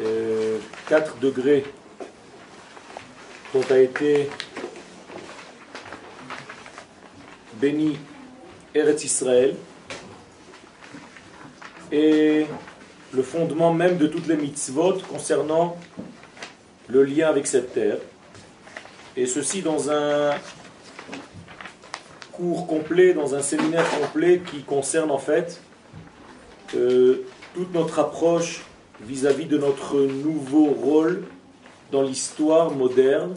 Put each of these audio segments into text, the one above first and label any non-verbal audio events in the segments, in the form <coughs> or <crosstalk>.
euh, 4 degrés dont a été béni Eretz Israël et le fondement même de toutes les mitzvot concernant le lien avec cette terre. Et ceci dans un cours complet, dans un séminaire complet qui concerne en fait euh, toute notre approche vis-à-vis de notre nouveau rôle dans l'histoire moderne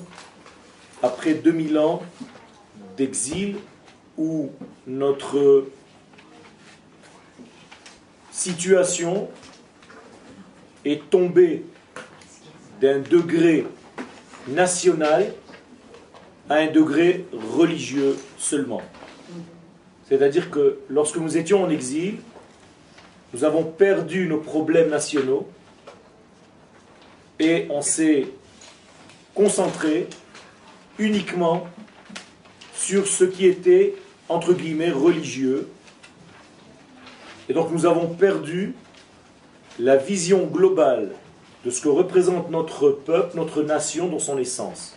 après 2000 ans d'exil où notre situation est tombée d'un degré national à un degré religieux seulement. C'est-à-dire que lorsque nous étions en exil, nous avons perdu nos problèmes nationaux et on s'est concentré uniquement sur ce qui était, entre guillemets, religieux. Et donc nous avons perdu la vision globale de ce que représente notre peuple, notre nation dans son essence.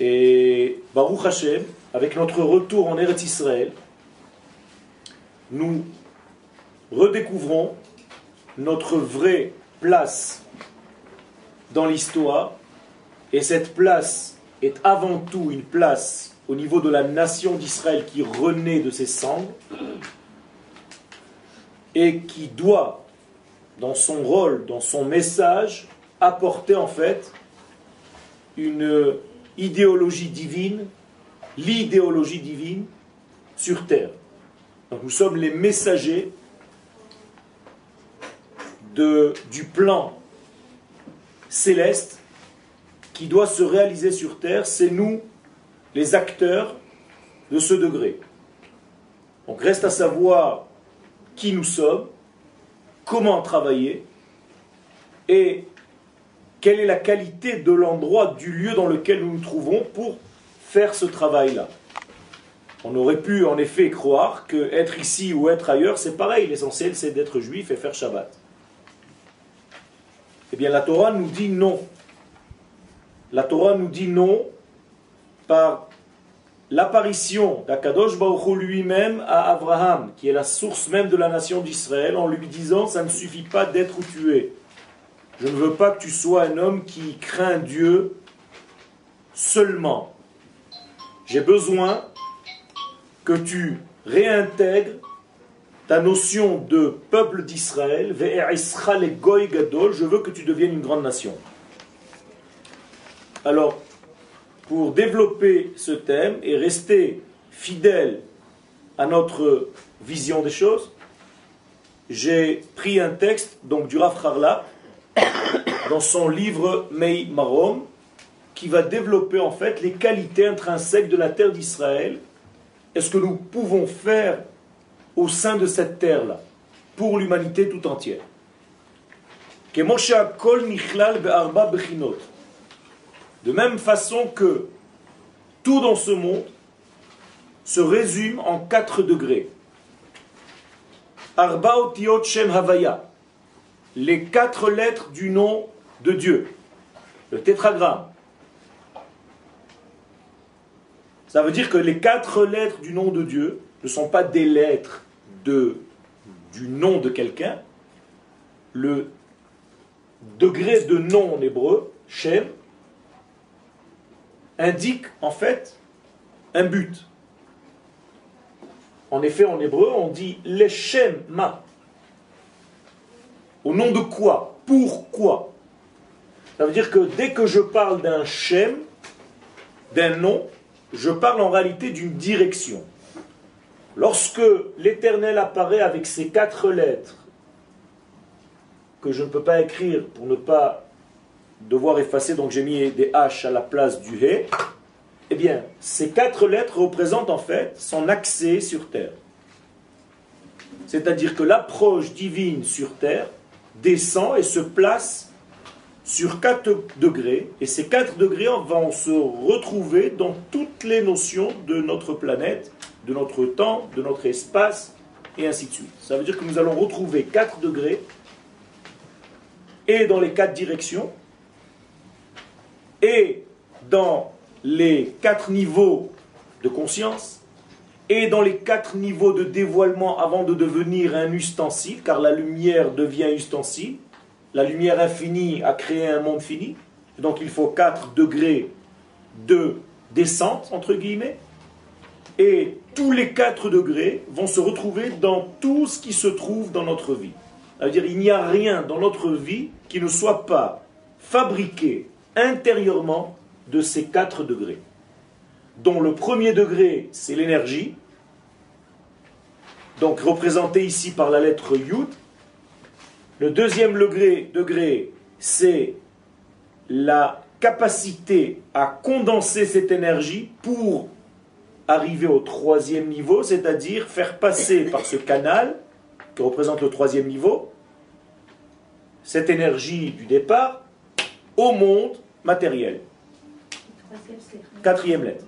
Et Baruch Hashem, avec notre retour en Eretz Israël, nous redécouvrons notre vraie place dans l'histoire. Et cette place est avant tout une place au niveau de la nation d'Israël qui renaît de ses cendres et qui doit, dans son rôle, dans son message, apporter en fait une idéologie divine, l'idéologie divine sur terre. Donc nous sommes les messagers du plan céleste qui doit se réaliser sur terre. C'est nous, les acteurs de ce degré. Donc reste à savoir qui nous sommes, comment travailler et quelle est la qualité de l'endroit, du lieu dans lequel nous nous trouvons pour faire ce travail-là. On aurait pu en effet croire que être ici ou être ailleurs, c'est pareil. L'essentiel, c'est d'être juif et faire Shabbat. Eh bien, la Torah nous dit non. La Torah nous dit non par l'apparition d'Akadosh Baruch lui-même à Abraham, qui est la source même de la nation d'Israël, en lui disant ça ne suffit pas d'être où tu es. Je ne veux pas que tu sois un homme qui craint Dieu seulement. J'ai besoin que tu réintègres ta notion de peuple d'Israël, je veux que tu deviennes une grande nation. Alors, pour développer ce thème et rester fidèle à notre vision des choses, j'ai pris un texte donc du Rav Harla <coughs> dans son livre Mei Marom qui va développer en fait les qualités intrinsèques de la terre d'Israël et ce que nous pouvons faire au sein de cette terre-là pour l'humanité tout entière. De même façon que tout dans ce monde se résume en quatre degrés. Arba Shem Havaya, les quatre lettres du nom de Dieu, le tétragramme. Ça veut dire que les quatre lettres du nom de Dieu ne sont pas des lettres de, du nom de quelqu'un. Le degré de nom en hébreu, Shem, indique en fait un but. En effet, en hébreu, on dit Leshem ma. Au nom de quoi? Pourquoi Ça veut dire que dès que je parle d'un Shem, d'un nom, je parle en réalité d'une direction. Lorsque l'Éternel apparaît avec ces quatre lettres, que je ne peux pas écrire pour ne pas devoir effacer, donc j'ai mis des H à la place du He, eh bien, ces quatre lettres représentent en fait son accès sur terre. C'est-à-dire que l'approche divine sur terre descend et se place sur 4 degrés, et ces 4 degrés vont se retrouver dans toutes les notions de notre planète, de notre temps, de notre espace, et ainsi de suite. Ça veut dire que nous allons retrouver 4 degrés et dans les quatre directions, et dans les quatre niveaux de conscience, et dans les quatre niveaux de dévoilement avant de devenir un ustensile, car la lumière devient ustensile, la lumière infinie a créé un monde fini, donc il faut quatre degrés de descente, entre guillemets, et tous les quatre degrés vont se retrouver dans tout ce qui se trouve dans notre vie. Ça veut dire il n'y a rien dans notre vie qui ne soit pas fabriqué intérieurement de ces quatre degrés. Dont le premier degré, c'est l'énergie, donc représenté ici par la lettre Yud. Le deuxième degré, degré c'est la capacité à condenser cette énergie pour arriver au troisième niveau, c'est-à-dire faire passer par ce canal, qui représente le troisième niveau, cette énergie du départ au monde matériel. Quatrième lettre.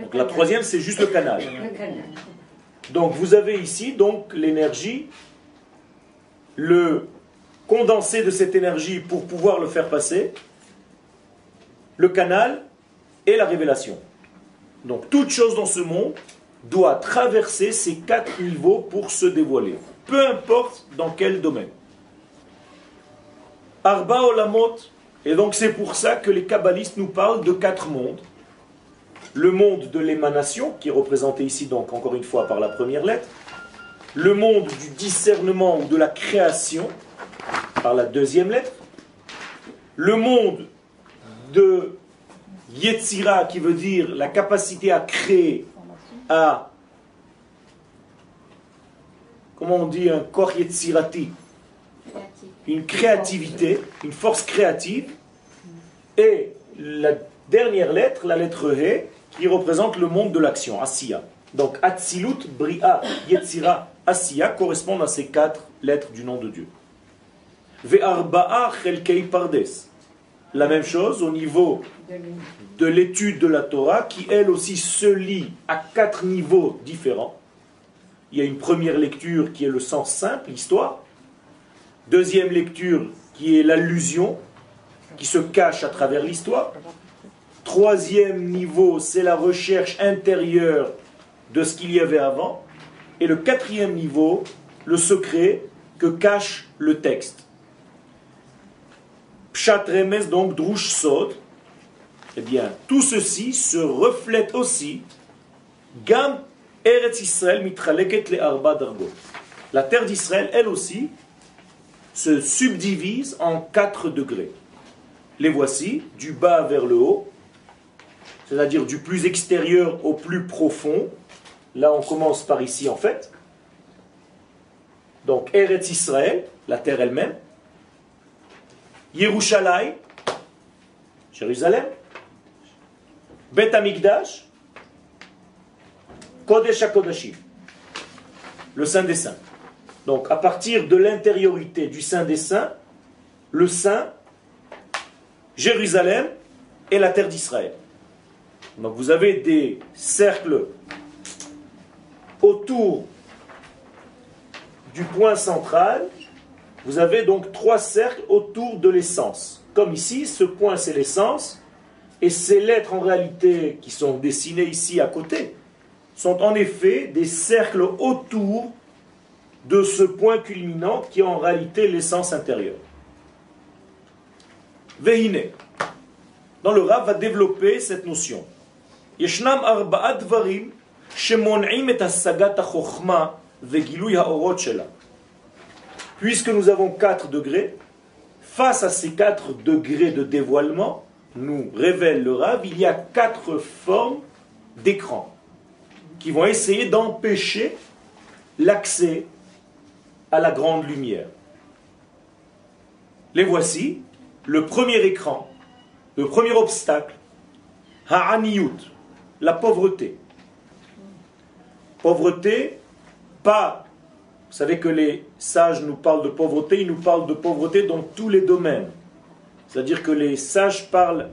Donc la troisième, c'est juste le canal. Donc vous avez ici donc l'énergie, le condensé de cette énergie pour pouvoir le faire passer, le canal et la révélation. Donc toute chose dans ce monde doit traverser ces quatre niveaux pour se dévoiler, peu importe dans quel domaine. Arba Olamot, et donc c'est pour ça que les kabbalistes nous parlent de quatre mondes. Le monde de l'émanation, qui est représenté ici donc encore une fois par la première lettre, le monde du discernement ou de la création, par la deuxième lettre, le monde de Yetzira, qui veut dire la capacité à créer, à, comment on dit, un corps Yetzirati, une créativité, une force créative, et la dernière lettre, la lettre He, qui représente le monde de l'action, Asiya. Donc Atzilut, Bria, Yetzira, Asiya correspondent à ces quatre lettres du nom de Dieu. Ve'arba'a chelkei pardes. La même chose au niveau de l'étude de la Torah, qui elle aussi se lit à quatre niveaux différents. Il y a une première lecture qui est le sens simple, l'histoire. Deuxième lecture qui est l'allusion, qui se cache à travers l'histoire. Troisième niveau, c'est la recherche intérieure de ce qu'il y avait avant. Et le quatrième niveau, le secret que cache le texte. Pshat Remes, donc Drush Sod, eh bien, tout ceci se reflète aussi Gam Eretz Israël mitraleket le arba dargot. La terre d'Israël, elle aussi, se subdivise en quatre degrés. Les voici, du bas vers le haut, c'est-à-dire du plus extérieur au plus profond. Là, on commence par ici, en fait. Donc, Eretz Israël, la terre elle-même. Yerushalayim, Jérusalem. Bet Amikdash, Kodesh HaKodashim, le Saint des Saints. Donc à partir de l'intériorité du Saint des Saints, le Saint, Jérusalem et la terre d'Israël. Donc vous avez des cercles autour du point central. Vous avez donc trois cercles autour de l'essence. Comme ici, ce point c'est l'essence, et ces lettres en réalité qui sont dessinées ici à côté sont en effet des cercles autour de ce point culminant qui est en réalité l'essence intérieure. Veine. Dans le Rav va développer cette notion. Yeshnam arba'at dvarim asagat ha vegilui ha'orot shela. Puisque nous avons quatre degrés, face à ces quatre degrés de dévoilement, nous révèle le Rav, il y a quatre formes d'écran qui vont essayer d'empêcher l'accès à la grande lumière. Les voici. Le premier écran, le premier obstacle, Ha'aniyut, la pauvreté. Pauvreté, pas. Vous savez que les sages nous parlent de pauvreté, ils nous parlent de pauvreté dans tous les domaines. C'est-à-dire que les sages parlent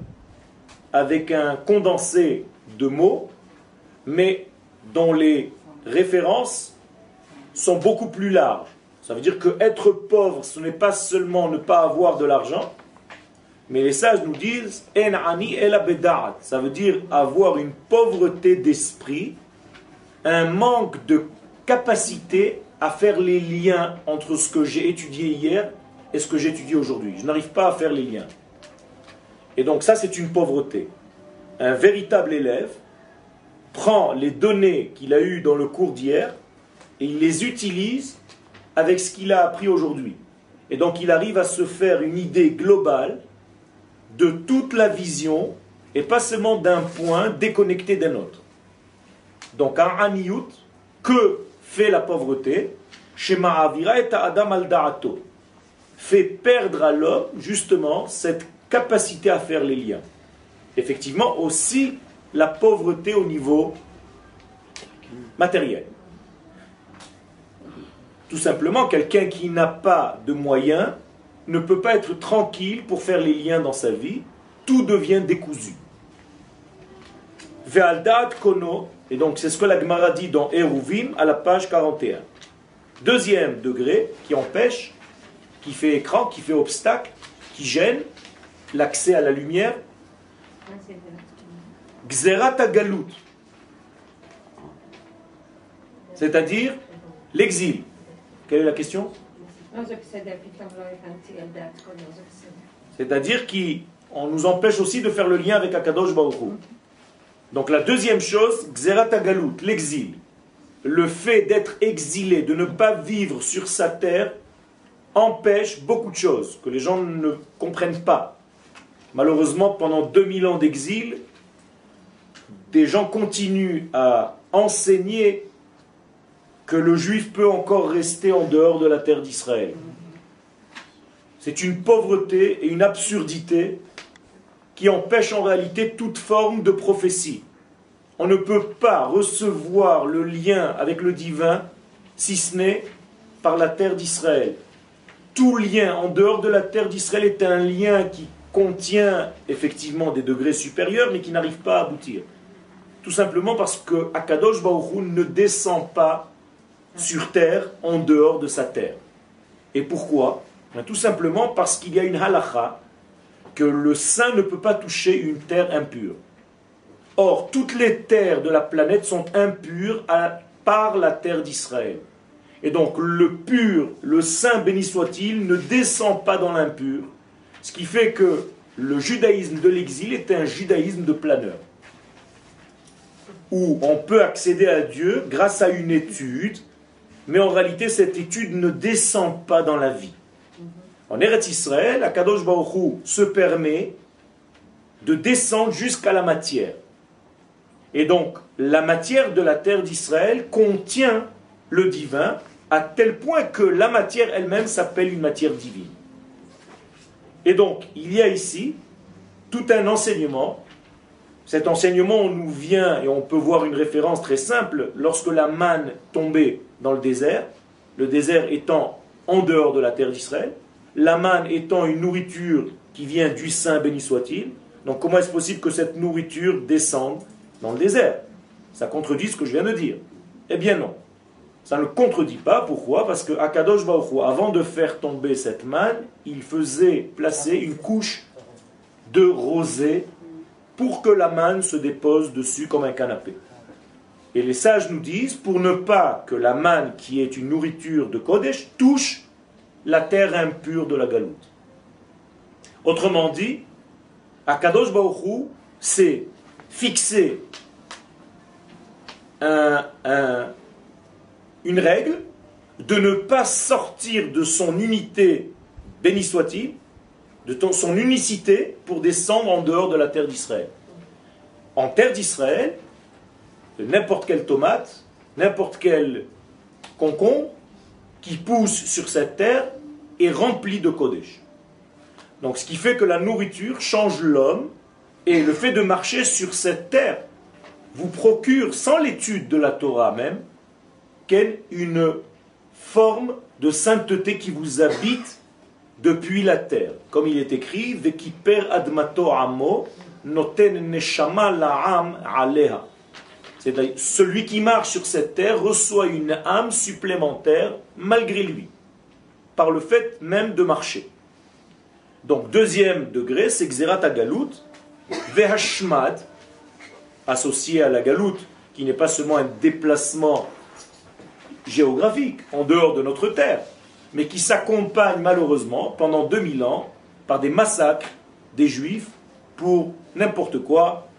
avec un condensé de mots, mais dont les références sont beaucoup plus larges. Ça veut dire que être pauvre, ce n'est pas seulement ne pas avoir de l'argent, mais les sages nous disent Ça veut dire avoir une pauvreté d'esprit, un manque de capacité à faire les liens entre ce que j'ai étudié hier et ce que j'étudie aujourd'hui. Je n'arrive pas à faire les liens. Et donc ça, c'est une pauvreté. Un véritable élève prend les données qu'il a eues dans le cours d'hier et il les utilise avec ce qu'il a appris aujourd'hui. Et donc il arrive à se faire une idée globale de toute la vision et pas seulement d'un point déconnecté d'un autre. Donc un aniyut, que fait la pauvreté Shema et Adam al fait perdre à l'homme justement cette capacité à faire les liens. Effectivement, aussi la pauvreté au niveau matériel. Tout simplement, quelqu'un qui n'a pas de moyens ne peut pas être tranquille pour faire les liens dans sa vie. Tout devient décousu. Ve'aldad kono, et donc c'est ce que la Gemara dit dans Eruvim à la page 41. Deuxième degré qui empêche, qui fait écran, qui fait obstacle, qui gêne l'accès à la lumière. Gzerat galut, c'est-à-dire l'exil. Quelle est la question? C'est-à-dire qu'on nous empêche aussi de faire le lien avec Akadosh Baruch Donc la deuxième chose, Gzerat Galut, l'exil. Le fait d'être exilé, de ne pas vivre sur sa terre, empêche beaucoup de choses que les gens ne comprennent pas. Malheureusement, pendant 2000 ans d'exil, des gens continuent à enseigner que le juif peut encore rester en dehors de la terre d'Israël. C'est une pauvreté et une absurdité qui empêche en réalité toute forme de prophétie. On ne peut pas recevoir le lien avec le divin si ce n'est par la terre d'Israël. Tout lien en dehors de la terre d'Israël est un lien qui contient effectivement des degrés supérieurs mais qui n'arrive pas à aboutir. Tout simplement parce que Akadosh Baruch ne descend pas sur terre en dehors de sa terre. Et pourquoi? Ben, Tout simplement parce qu'il y a une halakha que le saint ne peut pas toucher une terre impure. Or, toutes les terres de la planète sont impures par la terre d'Israël. Et donc, le pur, le saint béni soit-il, ne descend pas dans l'impur. Ce qui fait que le judaïsme de l'exil est un judaïsme de planeur. Où on peut accéder à Dieu grâce à une étude mais en réalité cette étude ne descend pas dans la vie. En Eretz Israël, Akadosh Baruch se permet de descendre jusqu'à la matière. Et donc, la matière de la terre d'Israël contient le divin à tel point que la matière elle-même s'appelle une matière divine. Et donc, il y a ici tout un enseignement. Cet enseignement, nous vient, et on peut voir une référence très simple, lorsque la manne tombait dans le désert, le désert étant en dehors de la terre d'Israël, la manne étant une nourriture qui vient du Saint, béni soit-il. Donc comment est-ce possible que cette nourriture descende dans le désert? Ça contredit ce que je viens de dire. Eh bien non. Ça ne contredit pas. Pourquoi? Parce que Akadosh Baruch avant de faire tomber cette manne, il faisait placer une couche de rosée pour que la manne se dépose dessus comme un canapé. Et les sages nous disent, pour ne pas que la manne, qui est une nourriture de Kodesh, touche la terre impure de la galoute. Autrement dit, Akadosh Baruchou c'est fixer une règle de ne pas sortir de son unité, béni soit-il, de son unicité pour descendre en dehors de la terre d'Israël. En terre d'Israël, n'importe quelle tomate, n'importe quel concombre qui pousse sur cette terre est rempli de Kodesh. Donc ce qui fait que la nourriture change l'homme et le fait de marcher sur cette terre vous procure, sans l'étude de la Torah même, une forme de sainteté qui vous habite depuis la terre. Comme il est écrit, Vekiper admato amo, noten neshama la'am aleha cest celui qui marche sur cette terre reçoit une âme supplémentaire malgré lui. par le fait même de marcher. Donc deuxième degré, c'est Xerat Agalout, Vehashmad, associé à la galoute, qui n'est pas seulement un déplacement géographique en dehors de notre terre, mais qui s'accompagne malheureusement pendant 2000 ans par des massacres des juifs pour n'importe quoi.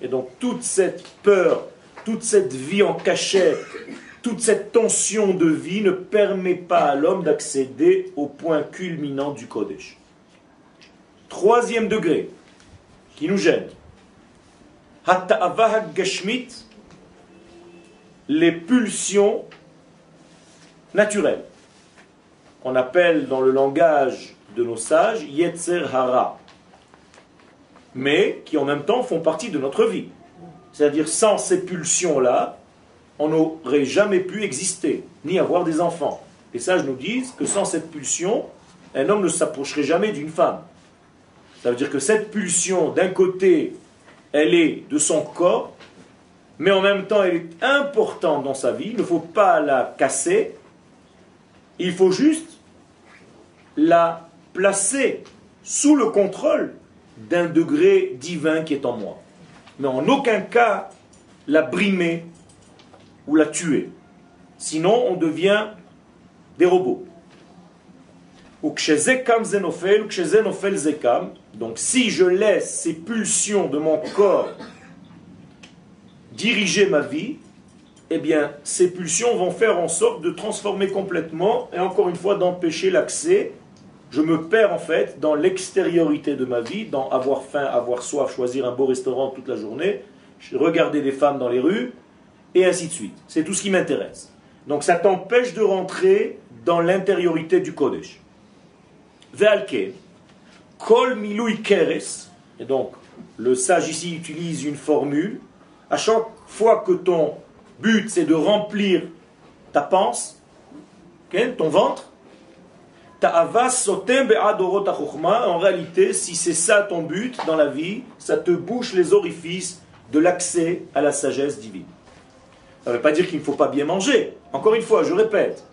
Et donc toute cette peur, toute cette vie en cachette, toute cette tension de vie ne permet pas à l'homme d'accéder au point culminant du Kodesh. Troisième degré, qui nous gêne. Les pulsions naturelles. On appelle dans le langage de nos sages Yetzer Hara. Mais qui en même temps font partie de notre vie. C'est-à-dire sans ces pulsions-là, on n'aurait jamais pu exister, ni avoir des enfants. Les sages nous disent que sans cette pulsion, un homme ne s'approcherait jamais d'une femme. Ça veut dire que cette pulsion, d'un côté, elle est de son corps, mais en même temps, elle est importante dans sa vie. Il ne faut pas la casser. Il faut juste la placer sous le contrôle d'un degré divin qui est en moi. Mais en aucun cas la brimer ou la tuer. Sinon, on devient des robots. Donc si je laisse ces pulsions de mon corps diriger ma vie, eh bien ces pulsions vont faire en sorte de transformer complètement et encore une fois d'empêcher l'accès. Je me perds en fait dans l'extériorité de ma vie, dans avoir faim, avoir soif, choisir un beau restaurant toute la journée, regarder des femmes dans les rues, et ainsi de suite. C'est tout ce qui m'intéresse. Donc ça t'empêche de rentrer dans l'intériorité du Kodesh. Ve'alke, kol milui keres, et donc le sage ici utilise une formule, à chaque fois que ton but c'est de remplir ta panse, ton ventre, ta avas sotem en réalité, si c'est ça ton but dans la vie, ça te bouche les orifices de l'accès à la sagesse divine. Ça ne veut pas dire qu'il ne faut pas bien manger. Encore une fois, je répète,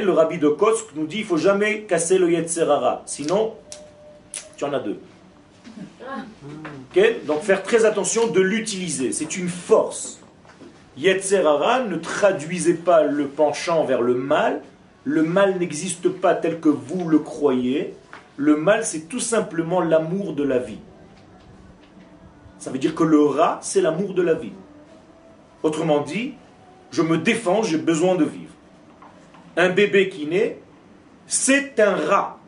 le rabbi de Kosk nous dit ne faut jamais casser le Yetzerara. Sinon, tu en as deux. Donc faire très attention de l'utiliser. C'est une force. Yetzerara ne traduisez pas le penchant vers le mal. Le mal n'existe pas tel que vous le croyez. Le mal, c'est tout simplement l'amour de la vie. Ça veut dire que le rat, c'est l'amour de la vie. Autrement dit, je me défends, j'ai besoin de vivre un bébé qui naît, c'est un rat.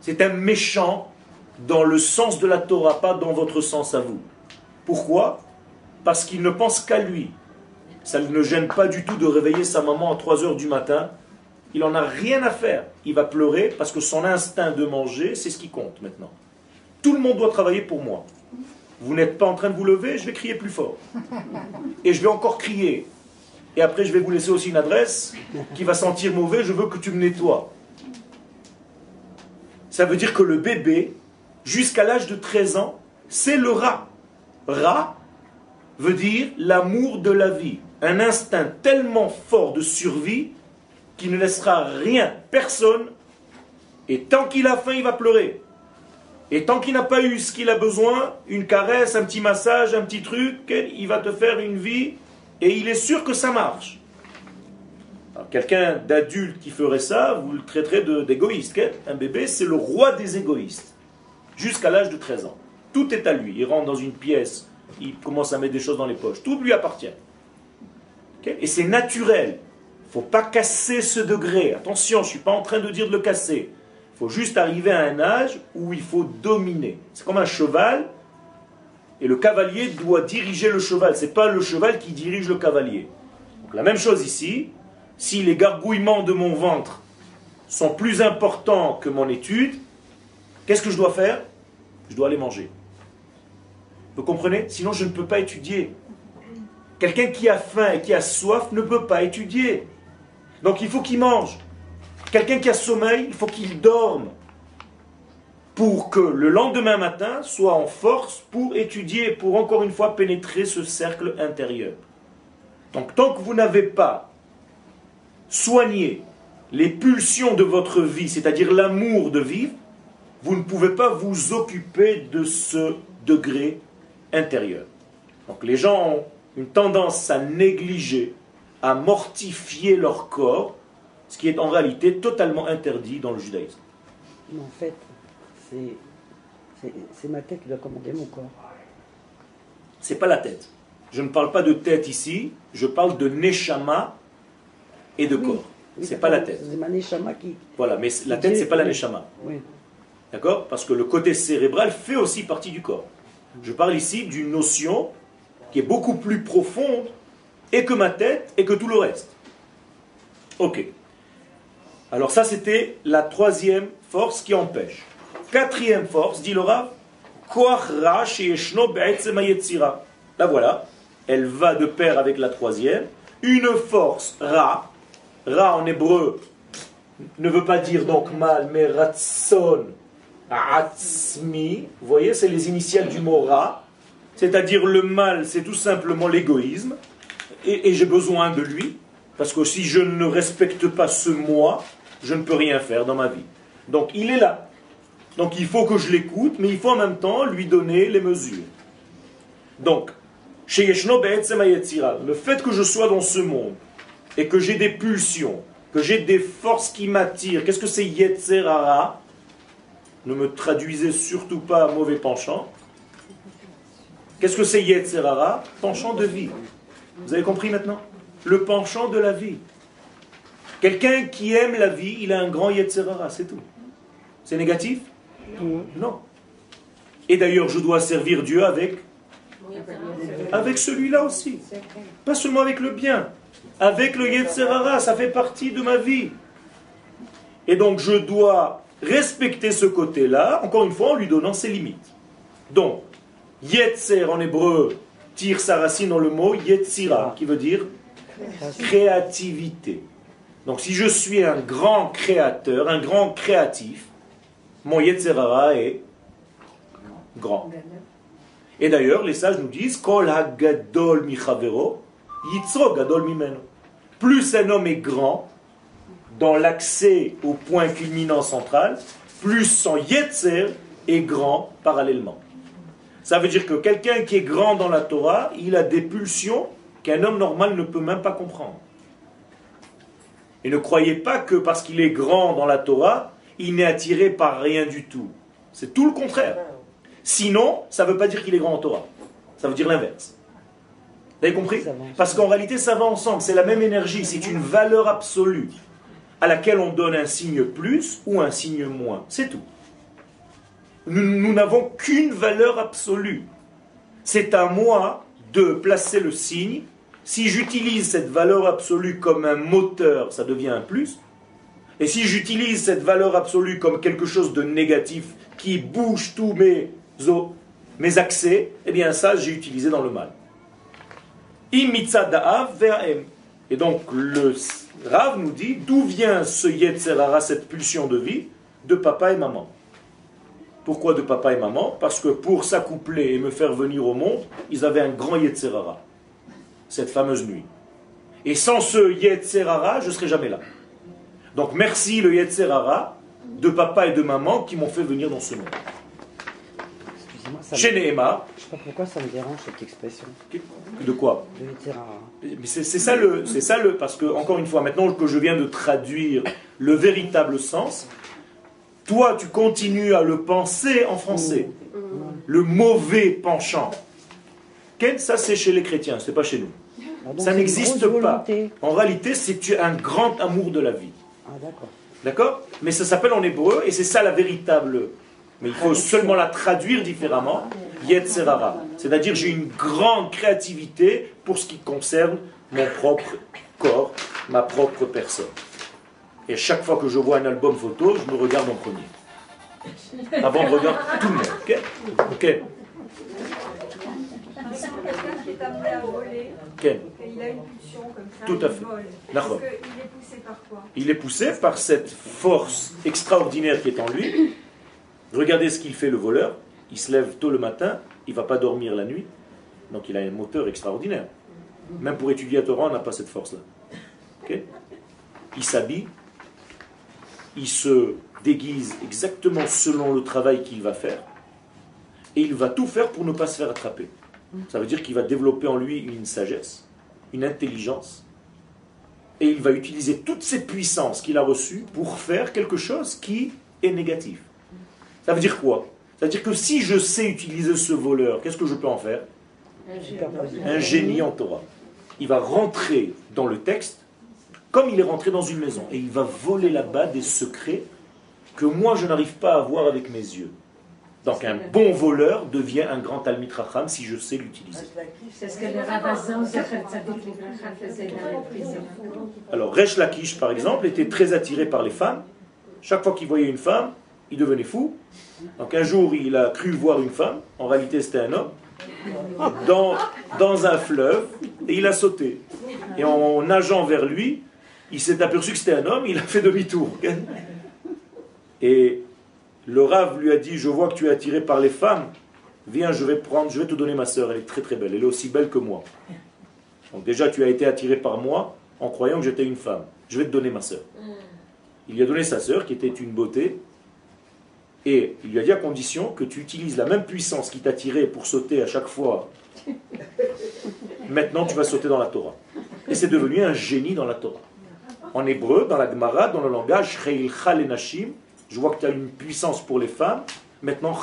C'est un méchant dans le sens de la Torah, pas dans votre sens à vous. Pourquoi? Parce qu'il ne pense qu'à lui. Ça ne gêne pas du tout de réveiller sa maman à 3 heures du matin. Il n'en a rien à faire. Il va pleurer parce que son instinct de manger, c'est ce qui compte maintenant. Tout le monde doit travailler pour moi. Vous n'êtes pas en train de vous lever, je vais crier plus fort. Et je vais encore crier. Et après, je vais vous laisser aussi une adresse qui va sentir mauvais, je veux que tu me nettoies. Ça veut dire que le bébé, jusqu'à l'âge de 13 ans, c'est le rat. Rat veut dire l'amour de la vie. Un instinct tellement fort de survie qu'il ne laissera rien, personne. Et tant qu'il a faim, il va pleurer. Et tant qu'il n'a pas eu ce qu'il a besoin, une caresse, un petit massage, un petit truc, il va te faire une vie et il est sûr que ça marche. Quelqu'un d'adulte qui ferait ça, vous le traiterez d'égoïste. Un bébé, c'est le roi des égoïstes, jusqu'à l'âge de 13 ans. Tout est à lui. Il rentre dans une pièce, il commence à mettre des choses dans les poches. Tout lui appartient. Et c'est naturel. Faut pas casser ce degré. Attention, je ne suis pas en train de dire de le casser. Il faut juste arriver à un âge où il faut dominer. C'est comme un cheval et le cavalier doit diriger le cheval. Ce n'est pas le cheval qui dirige le cavalier. la même chose ici. Si les gargouillements de mon ventre sont plus importants que mon étude, qu'est-ce que je dois faire? Je dois aller manger. Vous comprenez? Sinon, je ne peux pas étudier. Quelqu'un qui a faim et qui a soif ne peut pas étudier. Donc il faut qu'il mange. Quelqu'un qui a sommeil, il faut qu'il dorme pour que le lendemain matin soit en force pour étudier, pour encore une fois pénétrer ce cercle intérieur. Donc tant que vous n'avez pas soigné les pulsions de votre vie, c'est-à-dire l'amour de vivre, vous ne pouvez pas vous occuper de ce degré intérieur. Donc les gens ont une tendance à négliger, à mortifier leur corps, ce qui est en réalité totalement interdit dans le judaïsme. Mais en fait, c'est ma tête qui doit commander mon corps. C'est pas la tête. Je ne parle pas de tête ici, je parle de neshama et de corps. c'est pas la tête. C'est ma neshama qui. Voilà, mais la tête, c'est pas la neshama. Oui. D'accord? Parce que le côté cérébral fait aussi partie du corps. Je parle ici d'une notion qui est beaucoup plus profonde et que ma tête et que tout le reste. Ok. Alors ça, c'était la troisième force qui empêche. Quatrième force, dit Rav, La voilà, elle va de pair avec la troisième. Une force, Ra. Ra en hébreu ne veut pas dire donc mal, mais Ratson, Atzmi. Vous voyez, c'est les initiales du mot Ra. C'est-à-dire le mal, c'est tout simplement l'égoïsme. Et, j'ai besoin de lui. Parce que si je ne respecte pas ce moi, je ne peux rien faire dans ma vie. Donc il est là. Donc il faut que je l'écoute, mais il faut en même temps lui donner les mesures. Donc, le fait que je sois dans ce monde et que j'ai des pulsions, que j'ai des forces qui m'attirent, qu'est-ce que c'est Yetzerara? Ne me traduisez surtout pas à mauvais penchant. Qu'est-ce que c'est Yetzerara? Penchant de vie. Vous avez compris maintenant? Le penchant de la vie. Quelqu'un qui aime la vie, il a un grand Yetzerara, c'est tout. C'est négatif? Non. Et d'ailleurs, je dois servir Dieu avec? Avec celui-là aussi. Pas seulement avec le bien. Avec le Yetzerara, ça fait partie de ma vie. Et donc je dois respecter ce côté-là, encore une fois, en lui donnant ses limites. Donc, Yetzer en hébreu tire sa racine dans le mot Yetzira, qui veut dire créativité. Donc si je suis un grand créateur, un grand créatif, mon Yetzerara est grand. Et d'ailleurs, les sages nous disent Kol hagadol michavero, yitzro gadol mimeno. Plus un homme est grand dans l'accès au point culminant central, plus son yetzer est grand parallèlement. Ça veut dire que quelqu'un qui est grand dans la Torah, il a des pulsions qu'un homme normal ne peut même pas comprendre. Et ne croyez pas que parce qu'il est grand dans la Torah, il n'est attiré par rien du tout. C'est tout le contraire. Sinon, ça ne veut pas dire qu'il est grand en Torah. Ça veut dire l'inverse. Vous avez compris? Parce qu'en réalité, ça va ensemble. C'est la même énergie. C'est une valeur absolue à laquelle on donne un signe plus ou un signe moins. C'est tout. Nous n'avons qu'une valeur absolue. C'est à moi de placer le signe. Si j'utilise cette valeur absolue comme un moteur, ça devient un plus. Et si j'utilise cette valeur absolue comme quelque chose de négatif qui bouge tous mes mes accès, eh bien ça j'ai utilisé dans le mal. Et donc le Rav nous dit d'où vient ce Yetzerara, cette pulsion de vie De papa et maman? Pourquoi de papa et maman Parce que pour s'accoupler et me faire venir au monde, ils avaient un grand Yetzerara, cette fameuse nuit. Et sans ce Yetzerara, je ne serais jamais là. Donc merci le Yetzerara de papa et de maman qui m'ont fait venir dans ce monde. Chez Nehema. Je sais pas pourquoi ça me dérange cette expression. De quoi Mais c'est ça le, c'est ça le, parce que encore une fois, maintenant que je viens de traduire le véritable sens, toi tu continues à le penser en français, mmh. le mauvais penchant. Ça c'est chez les chrétiens, c'est pas chez nous. Ah, ça n'existe pas. En réalité, c'est un grand amour de la vie. Ah, d'accord. D'accord? Mais ça s'appelle en hébreu et c'est ça la véritable mais il faut seulement la traduire différemment. Yetzerara. C'est-à-dire j'ai une grande créativité pour ce qui concerne mon propre corps, ma propre personne. Et chaque fois que je vois un album photo, je me regarde en premier. Avant de regarder tout le monde. Ok Ok. Il a une pulsion comme ça. Tout à fait. Il est poussé par quoi Il est poussé par cette force extraordinaire qui est en lui Regardez ce qu'il fait le voleur. Il se lève tôt le matin, il ne va pas dormir la nuit. Donc il a un moteur extraordinaire. Même pour étudier à Torah, on n'a pas cette force-là. Ok il s'habille, il se déguise exactement selon le travail qu'il va faire, et il va tout faire pour ne pas se faire attraper. Ça veut dire qu'il va développer en lui une sagesse, une intelligence, et il va utiliser toutes ces puissances qu'il a reçues pour faire quelque chose qui est négatif. Ça veut dire quoi? Ça veut dire que si je sais utiliser ce voleur, qu'est-ce que je peux en faire? Un génie en Torah. Il va rentrer dans le texte comme il est rentré dans une maison, et il va voler là-bas des secrets que moi je n'arrive pas à voir avec mes yeux. Donc un bon voleur devient un grand Talmid si je sais l'utiliser. C'est ce que Alors Resh Lakish par exemple était très attiré par les femmes. Chaque fois qu'il voyait une femme, il devenait fou. Donc un jour il a cru voir une femme, en réalité c'était un homme, dans, dans un fleuve, et il a sauté. Et en nageant vers lui, il s'est aperçu que c'était un homme, il a fait demi-tour. Et le Rav lui a dit, je vois que tu es attiré par les femmes, viens, je vais, prendre, je vais te donner ma soeur, elle est très très belle, elle est aussi belle que moi. Donc déjà, tu as été attiré par moi en croyant que j'étais une femme. Je vais te donner ma soeur. Il lui a donné sa soeur, qui était une beauté, et il lui a dit à condition que tu utilises la même puissance qui t'a tiré pour sauter à chaque fois. Maintenant, tu vas sauter dans la Torah. Et c'est devenu un génie dans la Torah en hébreu, dans la Gemara, dans le langage, je vois que tu as une puissance pour les femmes, maintenant,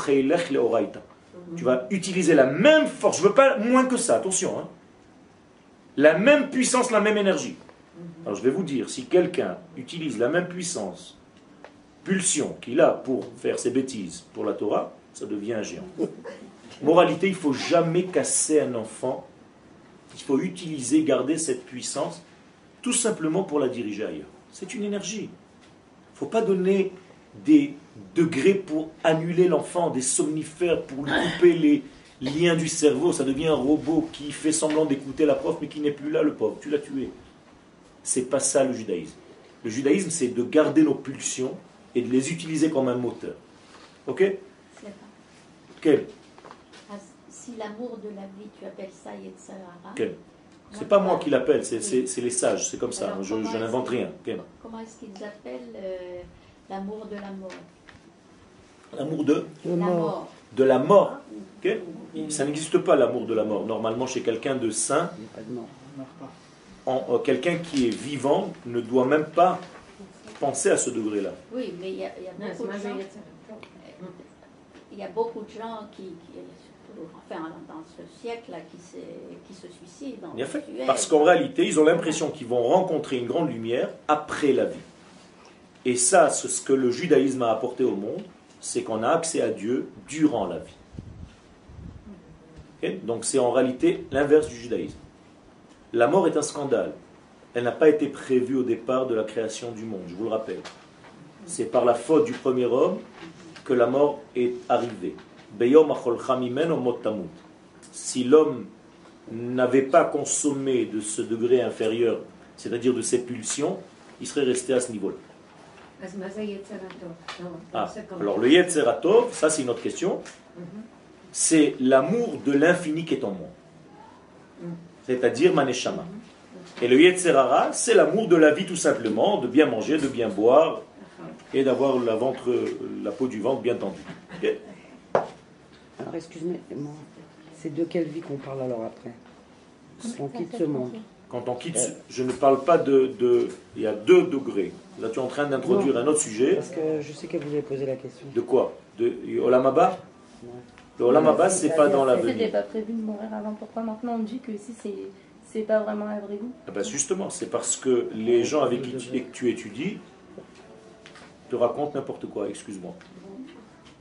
tu vas utiliser la même force, je veux pas moins que ça, attention, hein. la même puissance, la même énergie. Alors je vais vous dire, si quelqu'un utilise la même puissance, pulsion qu'il a pour faire ses bêtises pour la Torah, ça devient un géant. Moralité, il faut jamais casser un enfant. Il faut utiliser, garder cette puissance tout simplement pour la diriger ailleurs. C'est une énergie. Il ne faut pas donner des degrés pour annuler l'enfant, des somnifères pour lui couper les liens du cerveau. Ça devient un robot qui fait semblant d'écouter la prof, mais qui n'est plus là, le pauvre. Tu l'as tué. C'est pas ça le judaïsme. Le judaïsme, c'est de garder nos pulsions et de les utiliser comme un moteur. Ok? Quel? Ah, Si l'amour de la vie, tu appelles ça Yetzirah. Quel? C'est pas moi qui l'appelle, c'est les sages, c'est comme ça, je, n'invente rien. Comment est-ce qu'ils appellent euh, l'amour de la mort? L'amour de? La mort. De la mort. Ça n'existe pas l'amour de la mort. Normalement, chez quelqu'un de saint, euh, quelqu'un qui est vivant ne doit même pas penser à ce degré-là. Oui, mais il y, a beaucoup de gens, il y a beaucoup de gens qui enfin, dans ce siècle qui, se, qui se suicident. Parce qu'en réalité, ils ont l'impression qu'ils vont rencontrer une grande lumière après la vie. Et ça, ce que le judaïsme a apporté au monde, c'est qu'on a accès à Dieu durant la vie. Donc c'est en réalité l'inverse du judaïsme. La mort est un scandale. Elle n'a pas été prévue au départ de la création du monde, je vous le rappelle. C'est par la faute du premier homme que la mort est arrivée. Si l'homme n'avait pas consommé de ce degré inférieur, c'est-à-dire de ses pulsions, il serait resté à ce niveau-là. Ah, alors le Yetzeratov, ça c'est une autre question, c'est l'amour de l'infini qui est en moi, c'est-à-dire Maneshama. Et le Yetzerara, c'est l'amour de la vie tout simplement, de bien manger, de bien boire et d'avoir la, ventre, la peau du ventre bien tendue. <laughs> Alors, excuse-moi, c'est de quelle vie qu'on parle alors après? Quand on quitte ce monde. Quand on quitte, je ne parle pas de, de, Il y a deux degrés. Là, tu es en train d'introduire un autre sujet. Parce que je sais que vous avez posé la question. De quoi? De Olamaba? Le Olamaba, c'est pas dans la vie. n'était pas prévu de mourir avant. Pourquoi maintenant on dit que si c'est c'est pas vraiment un vrai goût? Ah ben Justement, c'est parce que les gens avec qui tu, étudies te racontent n'importe quoi, excuse-moi.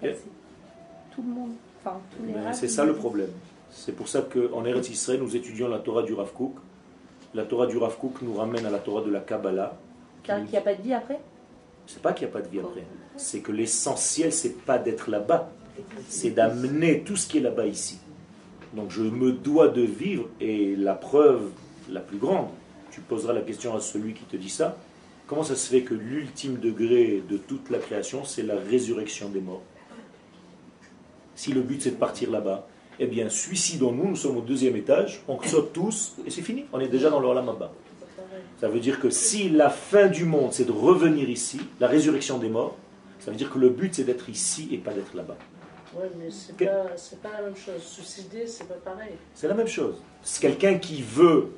Tout le monde. C'est ça le problème. C'est pour ça qu'en Eretz Israël, nous étudions la Torah du Rav Kook. La Torah du Rav Kook nous ramène à la Torah de la Kabbalah. Car il n'y a pas de vie après? C'est pas qu'il n'y a pas de vie après. C'est que l'essentiel, c'est pas d'être là-bas. C'est d'amener tout ce qui est là-bas ici. Donc je me dois de vivre, et la preuve la plus grande, tu poseras la question à celui qui te dit ça, comment ça se fait que l'ultime degré de toute la création, c'est la résurrection des morts? Si le but c'est de partir là-bas, eh bien, suicidons-nous, nous sommes au deuxième étage, on saute tous, et c'est fini, on est déjà dans le Olam Ça veut dire que si la fin du monde, c'est de revenir ici, la résurrection des morts, ça veut dire que le but, c'est d'être ici et pas d'être là-bas. Oui, mais c'est pas, pas, la même chose. Suicider, c'est pas pareil. C'est la même chose. C'est quelqu'un qui veut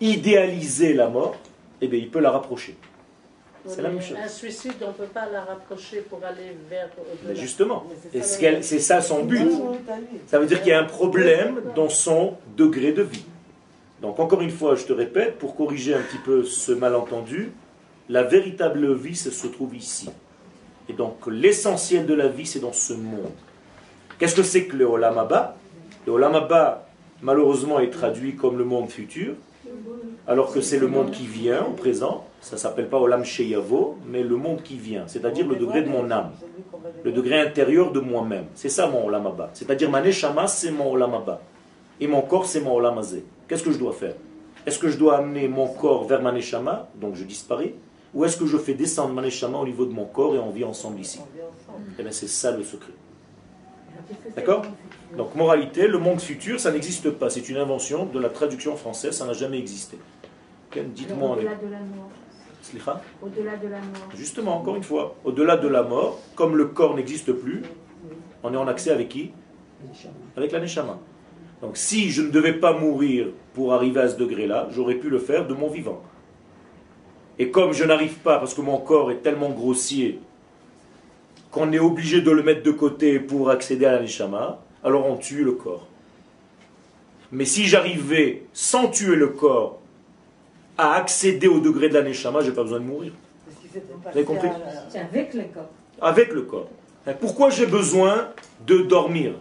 idéaliser la mort, eh bien, il peut la rapprocher. C'est la même chose. Un suicide, on ne peut pas la rapprocher pour aller vers. Mais justement, c'est ça son but. Ça veut dire qu'il y a un problème dans son degré de vie. Donc, encore une fois, je te répète, pour corriger un petit peu ce malentendu, la véritable vie, ça se trouve ici. Et donc, l'essentiel de la vie, c'est dans ce monde. Qu'est-ce que c'est que le Olamaba? Le Olamaba, malheureusement, est traduit comme le monde futur alors que c'est le monde qui vient au présent, ça s'appelle pas Olam Sheyavo, mais le monde qui vient, c'est-à-dire le degré de mon âme, le degré intérieur de moi-même. C'est ça mon Olam Abba. C'est-à-dire ma Neshama, c'est mon Olam Abba. Et mon corps, c'est mon Olam Azé. Qu'est-ce que je dois faire? Est-ce que je dois amener mon corps vers ma Neshama, donc je disparais Ou est-ce que je fais descendre ma Neshama au niveau de mon corps et on vit ensemble ici? Eh bien, c'est ça le secret. D'accord? Donc, moralité, le monde futur, ça n'existe pas. C'est une invention de la traduction française, ça n'a jamais existé. Dites-moi. Au-delà de la mort. Au-delà de la mort. Justement, encore une fois, au-delà de la mort, comme le corps n'existe plus, on est en accès avec qui? Avec la Neshama. Donc si je ne devais pas mourir pour arriver à ce degré-là, j'aurais pu le faire de mon vivant. Et comme je n'arrive pas parce que mon corps est tellement grossier qu'on est obligé de le mettre de côté pour accéder à la Neshama, alors on tue le corps. Mais si j'arrivais, sans tuer le corps, à accéder au degré de l'aneshama, je n'ai pas besoin de mourir. Vous avez compris C'est avec le corps. Avec le corps. Pourquoi j'ai besoin de dormir?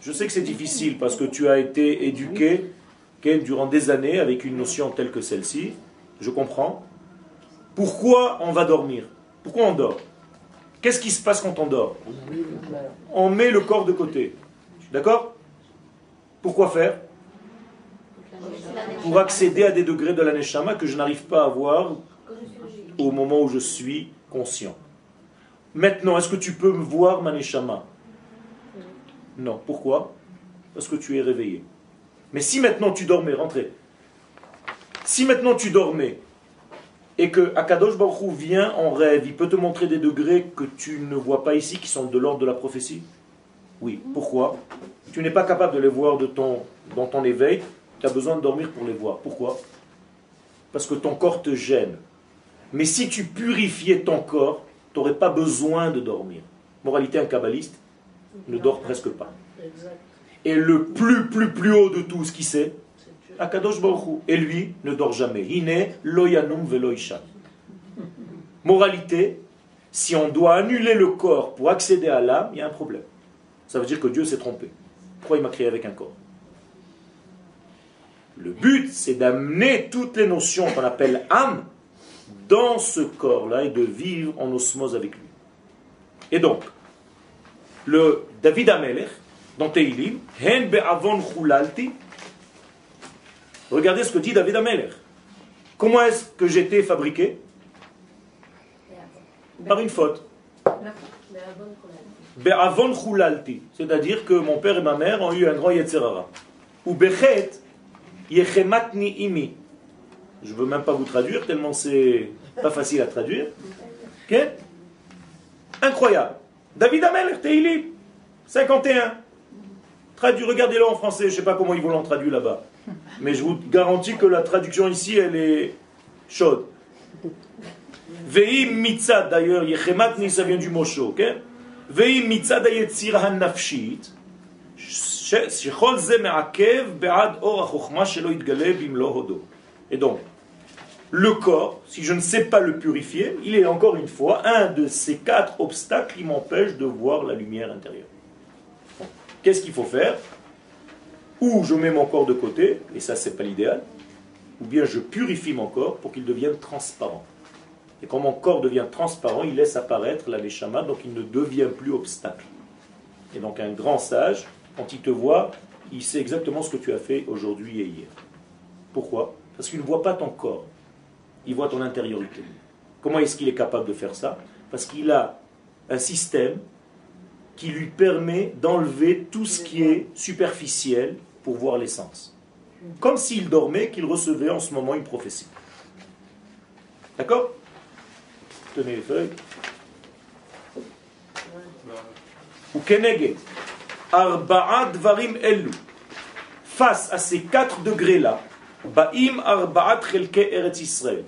Je sais que c'est difficile parce que tu as été éduqué durant des années avec une notion telle que celle-ci. Je comprends. Pourquoi on va dormir? Pourquoi on dort? Qu'est-ce qui se passe quand on dort On met le corps de côté. D'accord Pourquoi faire Pour accéder à des degrés de l'aneshama que je n'arrive pas à avoir au moment où je suis conscient. Maintenant, est-ce que tu peux me voir, Maneshama Non. Pourquoi Parce que tu es réveillé. Mais si maintenant tu dormais, rentrez. Si maintenant tu dormais et que Akadosh Baruch vient en rêve, il peut te montrer des degrés que tu ne vois pas ici, qui sont de l'ordre de la prophétie Oui. Pourquoi? Tu n'es pas capable de les voir de ton, dans ton éveil, tu as besoin de dormir pour les voir. Pourquoi? Parce que ton corps te gêne. Mais si tu purifiais ton corps, tu n'aurais pas besoin de dormir. Moralité, un kabbaliste ne dort presque pas. Et le plus, plus, plus haut de tout ce qui sait, Akadosh Et lui ne dort jamais. Loyanum. Moralité, si on doit annuler le corps pour accéder à l'âme, il y a un problème. Ça veut dire que Dieu s'est trompé. Pourquoi il m'a créé avec un corps? Le but, c'est d'amener toutes les notions qu'on appelle âme dans ce corps-là et de vivre en osmose avec lui. Et donc, le David Amelech, dans Teilim, Hen be'avon chulalti, Regardez ce que dit David Ameller. Comment est-ce que j'étais fabriqué Par une faute. Be'avon. C'est-à-dire que mon père et ma mère ont eu un grand yetzerara. Ou bechet yechematni imi. Je ne veux même pas vous traduire, tellement c'est pas facile à traduire. Incroyable. David Ameller, Teilim, 51. Traduit, regardez-le en français, je ne sais pas comment ils vont l'en traduire là-bas. Mais je vous garantis que la traduction ici, elle est chaude. Veim mitzad, d'ailleurs, yechemat ni, ça vient du mot chaud, ok? Veim mitzad hayetzir hanafshit, shechol ze me'akev be'ad or ha-chokhma shelo itgale bimlo hodo. Et donc, le corps, si je ne sais pas le purifier, il est encore une fois un de ces quatre obstacles qui m'empêche de voir la lumière intérieure. Qu'est-ce qu'il faut faire? Ou je mets mon corps de côté, et ça c'est pas l'idéal, ou bien je purifie mon corps pour qu'il devienne transparent. Et quand mon corps devient transparent, il laisse apparaître la neshama, donc il ne devient plus obstacle. Et donc un grand sage, quand il te voit, il sait exactement ce que tu as fait aujourd'hui et hier. Pourquoi? Parce qu'il ne voit pas ton corps, il voit ton intériorité. Comment est-ce qu'il est capable de faire ça? Parce qu'il a un système qui lui permet d'enlever tout ce qui est superficiel pour voir l'essence. Comme s'il dormait, qu'il recevait en ce moment une prophétie. D'accord? Tenez les feuilles. Ou Arba'at varim elu. Face à ces quatre degrés-là, Ba'im arba'at chelke eretz Israël.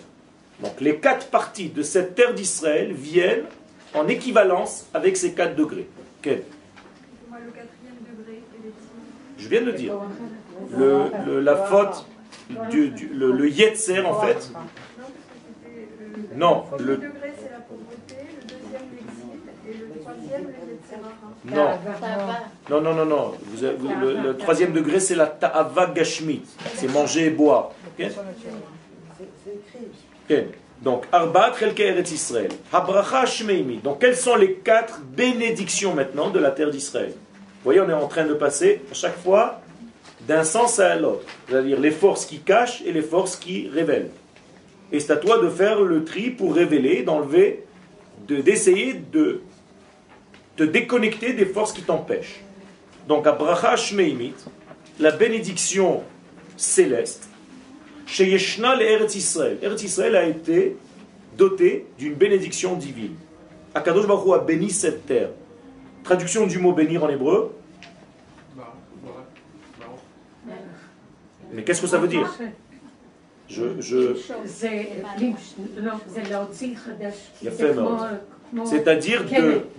Donc les quatre parties de cette terre d'Israël viennent en équivalence avec ces quatre degrés. Je viens de dire. Le, la faute, du, le, le yetzer en fait. Non, le degré c'est la pauvreté, le deuxième l'exil et le troisième le Non. Non, non, non, non. Vous le, troisième degré c'est la ta'ava gashmit. C'est manger et boire. Okay? Okay. Donc, Arbat Chelke Eretz Israël. Habracha Shmeimi. Donc, quelles sont les quatre bénédictions maintenant de la terre d'Israël? Vous voyez, on est en train de passer à chaque fois d'un sens à l'autre. C'est-à-dire les forces qui cachent et les forces qui révèlent. Et c'est à toi de faire le tri pour révéler, d'enlever, d'essayer de te déconnecter des forces qui t'empêchent. Donc, Abracha Shmeimit, la bénédiction céleste, chez Yeshna le Eretz Israël. Eretz Israël a été doté d'une bénédiction divine. Akadosh Baruch a béni cette terre. Traduction du mot bénir en hébreu. Mais qu'est-ce que ça veut dire. C'est-à-dire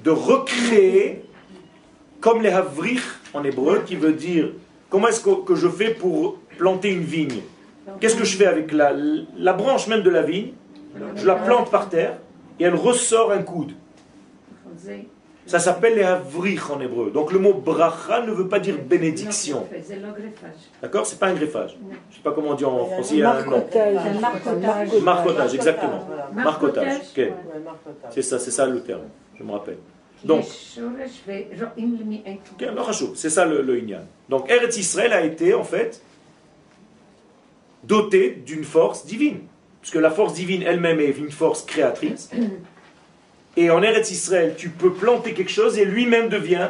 de, recréer, comme les havrich en hébreu, qui veut dire comment est-ce que, que je fais pour planter une vigne Qu'est-ce que je fais avec la, la branche même de la vigne Je la plante par terre et elle ressort un coude. Ça s'appelle les havrich en hébreu. Donc le mot bracha ne veut pas dire bénédiction. D'accord? C'est pas un greffage. Je ne sais pas comment on dit en français. Marcotage. Marcotage, exactement. Marcotage. C'est ça, c'est ça le terme. Je me rappelle. Donc, c'est ça le, le Donc, Eretz Israël a été en fait doté d'une force divine. Puisque la force divine elle-même est une force créatrice. <clears throat> Et en Eretz Israël, tu peux planter quelque chose et lui-même devient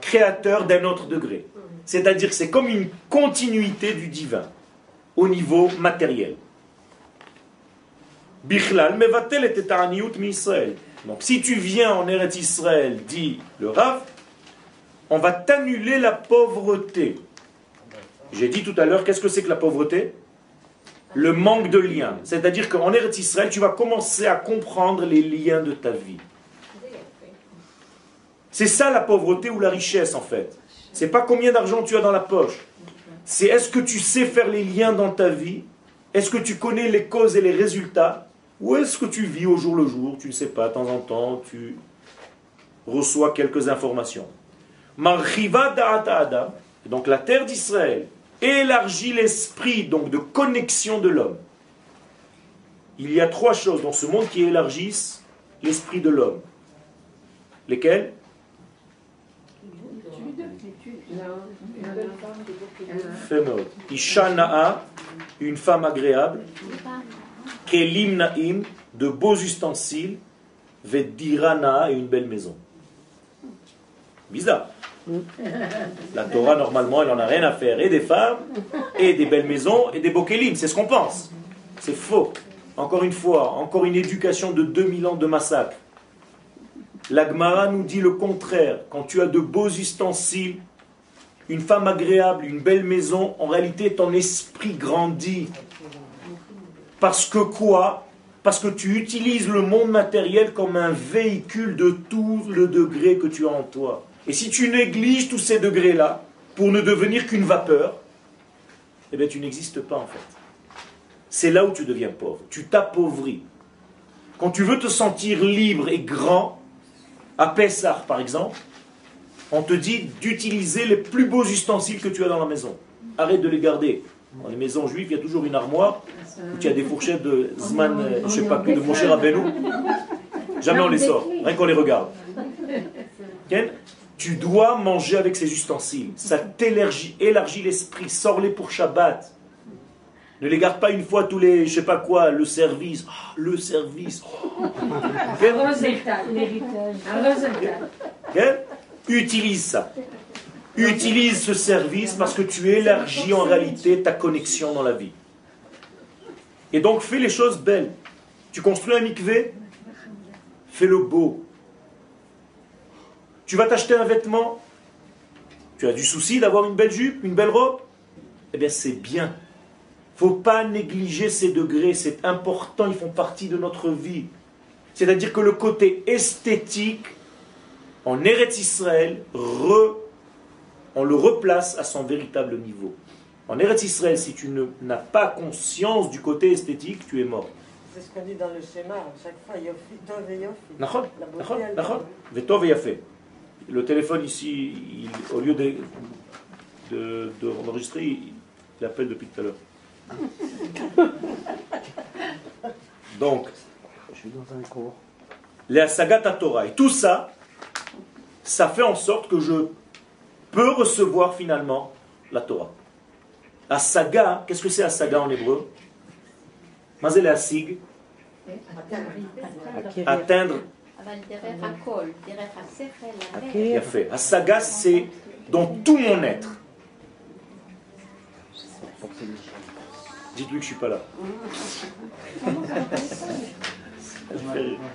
créateur d'un autre degré. C'est-à-dire que c'est comme une continuité du divin au niveau matériel. Bichlal mevatel et Israël. Donc si tu viens en Eretz Israël, dit le Rav, on va t'annuler la pauvreté. J'ai dit tout à l'heure, qu'est-ce que c'est que la pauvreté? Le manque de liens. C'est-à-dire qu'en Eretz Israël, tu vas commencer à comprendre les liens de ta vie. C'est ça la pauvreté ou la richesse en fait. C'est pas combien d'argent tu as dans la poche. C'est est-ce que tu sais faire les liens dans ta vie? Est-ce que tu connais les causes et les résultats? Ou est-ce que tu vis au jour le jour? Tu ne sais pas, de temps en temps, tu reçois quelques informations. Donc la terre d'Israël, élargit l'esprit donc de connexion de l'homme. Il y a trois choses dans ce monde qui élargissent l'esprit de l'homme. Lesquelles? Ishana'a, une femme agréable. Kelim Naim, de beaux ustensiles. Vedirana, et une belle maison. Bizarre. La Torah, normalement, elle n'en a rien à faire. Et des femmes, et des belles maisons, et des bokélim. C'est ce qu'on pense. C'est faux. Encore une fois, encore une éducation de 2000 ans de massacre. L'Agmara nous dit le contraire. Quand tu as de beaux ustensiles, une femme agréable, une belle maison, en réalité, ton esprit grandit. Parce que quoi? Parce que tu utilises le monde matériel comme un véhicule de tout le degré que tu as en toi. Et si tu négliges tous ces degrés-là pour ne devenir qu'une vapeur, eh bien tu n'existes pas en fait. C'est là où tu deviens pauvre. Tu t'appauvris. Quand tu veux te sentir libre et grand, à Pessah par exemple, on te dit d'utiliser les plus beaux ustensiles que tu as dans la maison. Arrête de les garder. Dans les maisons juives, il y a toujours une armoire où tu as des fourchettes de Zman, je ne sais pas plus, de Moshe Rabbeinu. Jamais on les sort, rien qu'on les regarde. Tu dois manger avec ces ustensiles. Ça t'élargit, élargit l'esprit. Sors-les pour Shabbat. Ne les garde pas une fois tous les, je sais pas quoi, le service. Ah, le service. <laughs> Oh. Utilise ça. Utilise ce service parce que tu élargis en réalité ta connexion dans la vie. Et donc fais les choses belles. Tu construis un mikvé, fais-le beau. Tu vas t'acheter un vêtement, tu as du souci d'avoir une belle jupe, une belle robe Eh bien c'est bien. faut pas négliger ces degrés, c'est important, ils font partie de notre vie. C'est-à-dire que le côté esthétique, en Eretz Israël, on le replace à son véritable niveau. En Eretz Israël, si tu n'as pas conscience du côté esthétique, tu es mort. C'est ce qu'on dit dans le schéma, chaque fois, Yofi, Tov et Yofi. Le téléphone ici, au lieu de, d'enregistrer, il, appelle depuis tout à l'heure. <laughs> Donc, je suis dans un cours. Les Torah. Et tout ça, ça fait en sorte que je peux recevoir finalement la Torah. La saga, qu'est-ce que c'est la saga en hébreu? Mazel asig Atteindre. La saga, c'est dans tout mon être. Dites-lui que je ne suis pas là.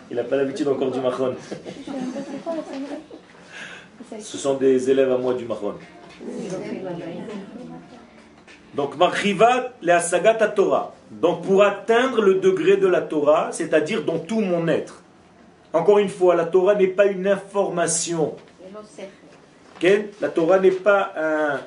Il n'a pas l'habitude encore du mahon. Ce sont des élèves à moi du mahon. Donc, Marchivat le Asagat Torah. Donc, pour atteindre le degré de la Torah, c'est-à-dire dans tout mon être. Encore une fois, la Torah n'est pas une information. La Torah n'est pas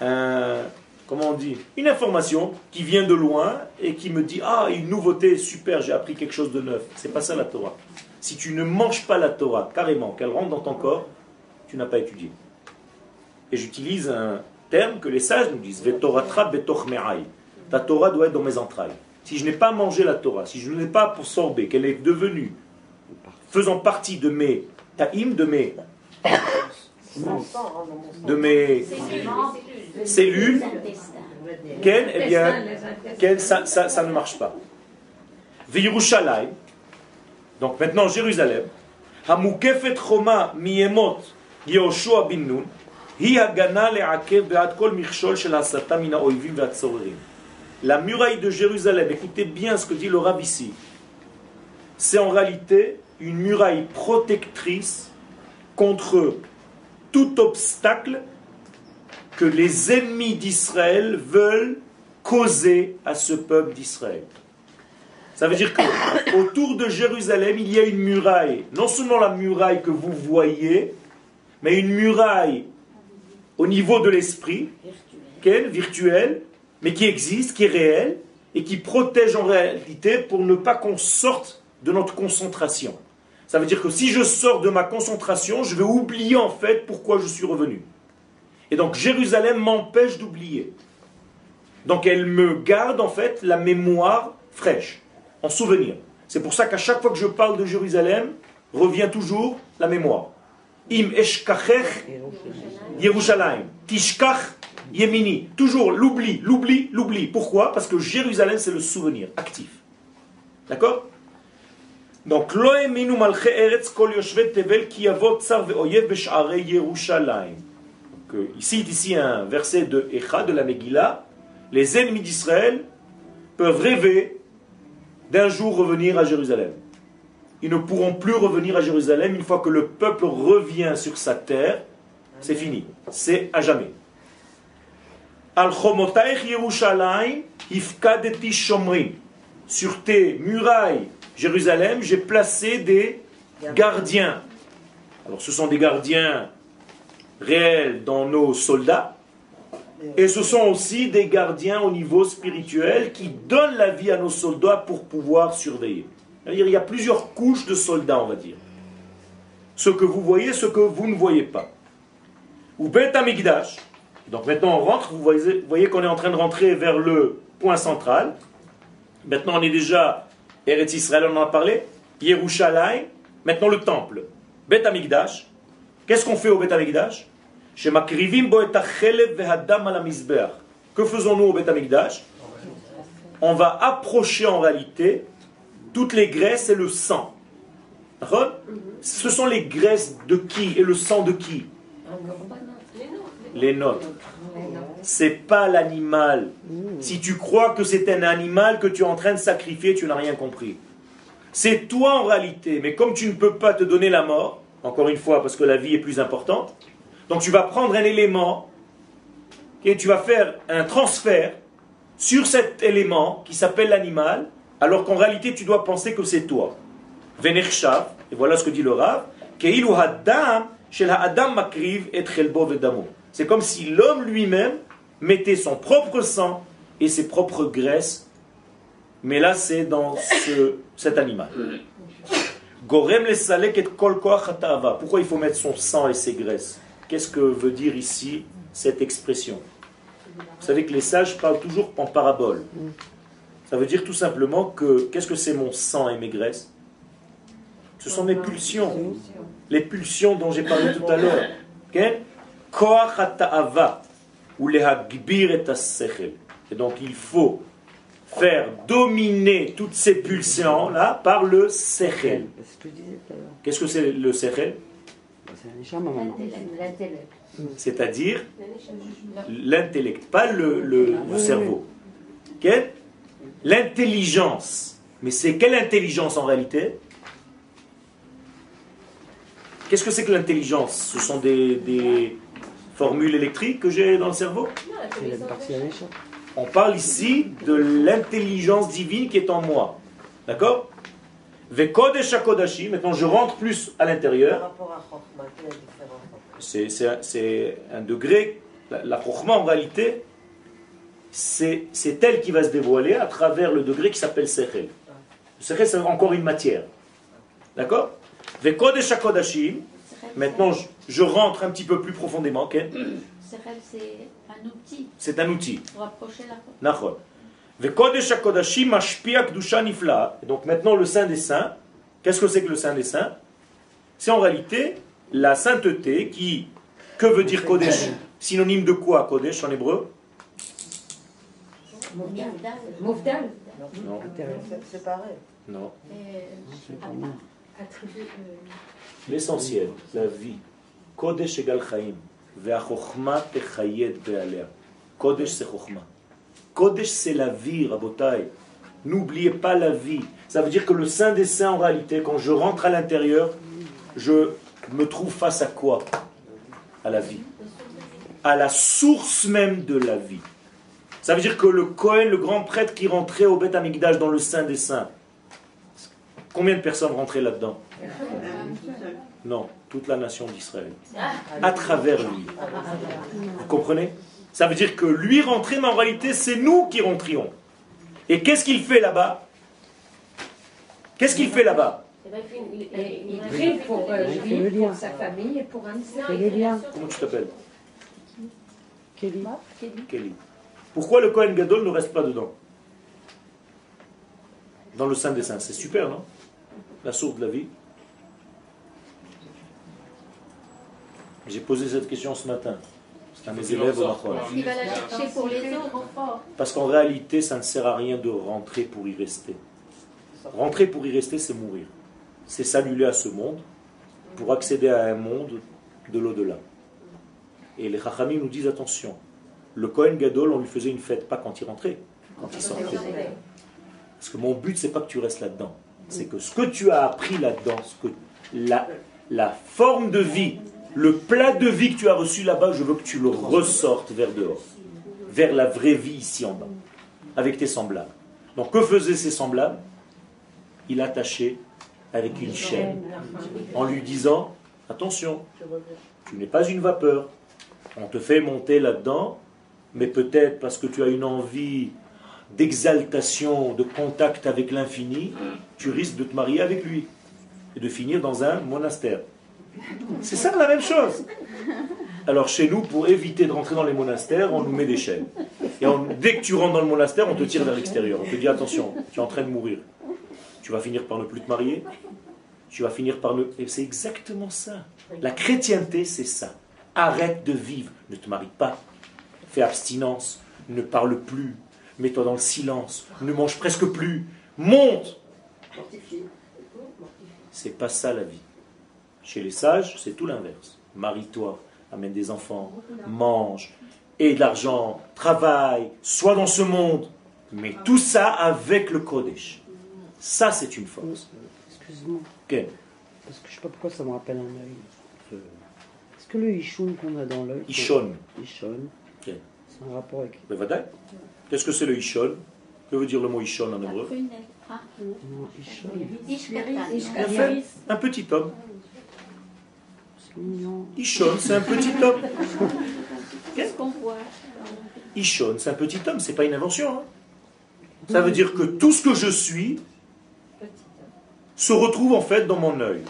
un, comment on dit, une information qui vient de loin et qui me dit ah une nouveauté super, j'ai appris quelque chose de neuf. C'est pas ça la Torah. Si tu ne manges pas la Torah carrément, qu'elle rentre dans ton corps, tu n'as pas étudié. Et j'utilise un, terme que les sages nous disent Ta Torah doit être dans mes entrailles. Si je n'ai pas mangé la Torah, si je ne l'ai pas absorbée, qu'elle est devenue faisant partie de mes taïm, de mes de mes cellules, Ken, eh bien, Ken, ça, ça, ne marche pas. Virushalayim, donc maintenant Jérusalem, Hamukefet Choma Miemot Yehoshua bin Nun, la muraille de Jérusalem, écoutez bien ce que dit le Rav ici, c'est en réalité une muraille protectrice contre tout obstacle que les ennemis d'Israël veulent causer à ce peuple d'Israël. Ça veut dire que autour de Jérusalem, il y a une muraille, non seulement la muraille que vous voyez, mais une muraille au niveau de l'esprit, virtuel. virtuel, mais qui existe, qui est réel, et qui protège en réalité pour ne pas qu'on sorte de notre concentration. Ça veut dire que si je sors de ma concentration, je vais oublier en fait pourquoi je suis revenu. Et donc Jérusalem m'empêche d'oublier. Donc elle me garde en fait la mémoire fraîche, en souvenir. C'est pour ça qu'à chaque fois que je parle de Jérusalem, revient toujours la mémoire. Im eshkachech Yerushalayim. Tishkach Yemini. Toujours l'oubli, l'oubli, l'oubli. Pourquoi? Parce que Jérusalem, c'est le souvenir actif. D'accord? Donc, ici, ici un verset de Echa de la Megillah. Les ennemis d'Israël peuvent rêver d'un jour revenir à Jérusalem. Ils ne pourront plus revenir à Jérusalem une fois que le peuple revient sur sa terre c'est fini. C'est à jamais. Al Yerushalayim ifkadeti shomrim. Sur tes murailles, Jérusalem, j'ai placé des gardiens. Alors ce sont des gardiens réels dans nos soldats. Et ce sont aussi des gardiens au niveau spirituel qui donnent la vie à nos soldats pour pouvoir surveiller. Il y a plusieurs couches de soldats, on va dire. Ce que vous voyez, ce que vous ne voyez pas ou Bet Amigdash. Donc maintenant on rentre, vous voyez qu'on est en train de rentrer vers le point central. Maintenant on est déjà Eretz Israël, on en a parlé. Yerushalayim, maintenant le temple. Bet Amigdash. Qu'est-ce qu'on fait au Bet Amigdash Que faisons-nous au Bet Amigdash on va approcher en réalité toutes les graisses et le sang. Ce sont les graisses de qui? Et le sang de qui? Les nôtres. C'est pas l'animal. Si tu crois que c'est un animal que tu es en train de sacrifier, tu n'as rien compris. C'est toi en réalité, mais comme tu ne peux pas te donner la mort, encore une fois parce que la vie est plus importante, donc tu vas prendre un élément et tu vas faire un transfert sur cet élément qui s'appelle l'animal, alors qu'en réalité tu dois penser que c'est toi. Venershav, et voilà ce que dit le Rav, c'est comme si l'homme lui-même mettait son propre sang et ses propres graisses, mais là c'est dans cet animal. Gorem Pourquoi il faut mettre son sang et ses graisses? Qu'est-ce que veut dire ici cette expression? Vous savez que les sages parlent toujours en parabole. Ça veut dire tout simplement que qu'est-ce que c'est mon sang et mes graisses? Ce sont mes pulsions. Les pulsions dont j'ai parlé tout à l'heure. Et donc il faut faire dominer toutes ces pulsions-là par le sechel. Qu'est-ce que c'est le sechel C'est-à-dire l'intellect, pas le, le, cerveau. L'intelligence. Mais c'est quelle intelligence en réalité? Qu'est-ce que c'est que l'intelligence? Ce sont des, des, formules électriques que j'ai dans le cerveau on parle ici de l'intelligence divine qui est en moi. D'accord? Vekodesh maintenant je rentre plus à l'intérieur. C'est un degré. La, la en réalité, c'est elle qui va se dévoiler à travers le degré qui s'appelle Sechel. Le Sechel, c'est encore une matière. D'accord? Vekodesh Kodashim, maintenant je, je, rentre un petit peu plus profondément. Okay c'est un outil. C'est un outil. Pour approcher la Donc maintenant le Saint des Saints, qu'est-ce que c'est que le Saint des Saints? C'est en réalité la sainteté qui, que veut dire Kodesh? Synonyme de quoi Kodesh en hébreu? Mouvdal. Non. C'est pareil. Non. Euh, L'essentiel, la vie. Kodesh égale Chaim. Kodesh c'est Chokhmah. Kodesh c'est la vie, Rabotai. N'oubliez pas la vie. Ça veut dire que le Saint des Saints, en réalité, quand je rentre à l'intérieur, je me trouve face à quoi? À la vie. À la source même de la vie. Ça veut dire que le Cohen, le grand prêtre qui rentrait au Beth Amikdash dans le Saint des Saints, combien de personnes rentraient là-dedans? Non toute la nation d'Israël, à travers lui. Vous comprenez? Ça veut dire que lui rentrait, mais en réalité, c'est nous qui rentrions. Et qu'est-ce qu'il fait là-bas? Qu'est-ce qu'il fait là-bas? Il prie pour lui, pour sa famille et pour un Comment tu t'appelles? Kelly. Kelly. Pourquoi le Kohen Gadol ne reste pas dedans? Dans le Saint des Saints. C'est super, non? La source de la vie. J'ai posé cette question ce matin. C'est à mes élèves au Parce qu'en réalité, ça ne sert à rien de rentrer pour y rester. Rentrer pour y rester, c'est mourir. C'est s'annuler à ce monde pour accéder à un monde de l'au-delà. Et les Chachamim nous disent attention. Le Kohen Gadol, on lui faisait une fête, pas quand il rentrait, quand il sortait. Parce que mon but, c'est pas que tu restes là-dedans. C'est que ce que tu as appris là-dedans, ce que la, la forme de vie le plat de vie que tu as reçu là-bas, je veux que tu le ressortes vers dehors, vers la vraie vie ici en bas, avec tes semblables. Donc que faisaient ces semblables? Il attachait avec une chaîne, en lui disant, attention, tu n'es pas une vapeur, on te fait monter là-dedans, mais peut-être parce que tu as une envie d'exaltation, de contact avec l'infini, tu risques de te marier avec lui et de finir dans un monastère. C'est ça la même chose. Alors chez nous, pour éviter de rentrer dans les monastères, on nous met des chaînes. Et dès que tu rentres dans le monastère, on te tire vers l'extérieur. On te dit attention, tu es en train de mourir. Tu vas finir par ne plus te marier. Tu vas finir par ne... Et c'est exactement ça. La chrétienté, c'est ça. Arrête de vivre. Ne te marie pas. Fais abstinence. Ne parle plus. mets-toi dans le silence, ne mange presque plus, monte. C'est pas ça la vie. Chez les sages, c'est tout l'inverse. Marie-toi, amène des enfants, mange, et de l'argent, travaille, sois dans ce monde. Mais tout ça avec le Kodesh. Ça, c'est une force. Excuse-moi. Ok. Parce que je sais pas pourquoi ça me rappelle un œil. Est-ce que le Ishon qu'on a dans l'œil Ishon. Ishon. Ok. C'est un rapport avec. Mais. Qu'est-ce que c'est le Ishon? Que veut dire le mot Ishon en hébreu? Fait. Un petit homme. Mignon. Ishon, c'est un petit homme. Qu'est-ce qu'on voit? Ishon, c'est un petit homme, c'est pas une invention. hein. Ça veut dire que tout ce que je suis se retrouve en fait dans mon œil.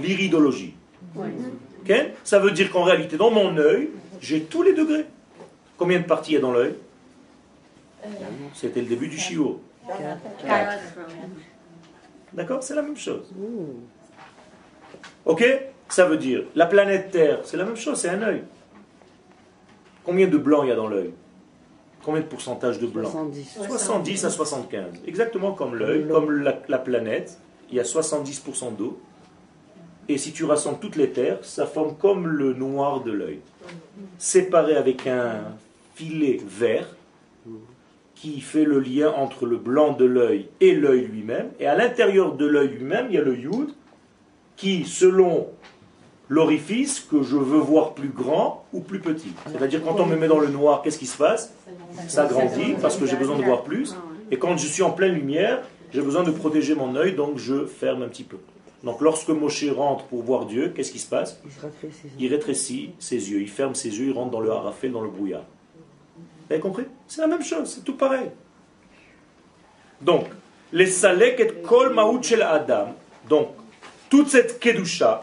L'iridologie. Ça veut dire qu'en réalité, dans mon œil, j'ai tous les degrés. Combien de parties il y a dans l'œil? C'était le début du chiot. D'accord? C'est la même chose. Ok? Ça veut dire, la planète Terre, c'est la même chose, c'est un œil. Combien de blanc il y a dans l'œil? Combien de pourcentage de blanc 70. 70 à 75. Exactement comme l'œil, comme la, la planète, il y a 70% d'eau. Et si tu rassembles toutes les terres, ça forme comme le noir de l'œil. Séparé avec un filet vert qui fait le lien entre le blanc de l'œil et l'œil lui-même. Et à l'intérieur de l'œil lui-même, il y a le yud qui, selon l'orifice que je veux voir plus grand ou plus petit. C'est-à-dire quand on me met dans le noir, qu'est-ce qui se passe? Ça grandit parce que j'ai besoin de voir plus. Et quand je suis en pleine lumière, j'ai besoin de protéger mon œil, donc je ferme un petit peu. Donc lorsque Moshe rentre pour voir Dieu, qu'est-ce qui se passe? Il rétrécit ses yeux, il ferme ses yeux, il rentre dans le harafel, dans le brouillard. Vous avez compris? C'est la même chose, c'est tout pareil. Donc, les salek et kol maout shel adam. Donc, toute cette kedusha,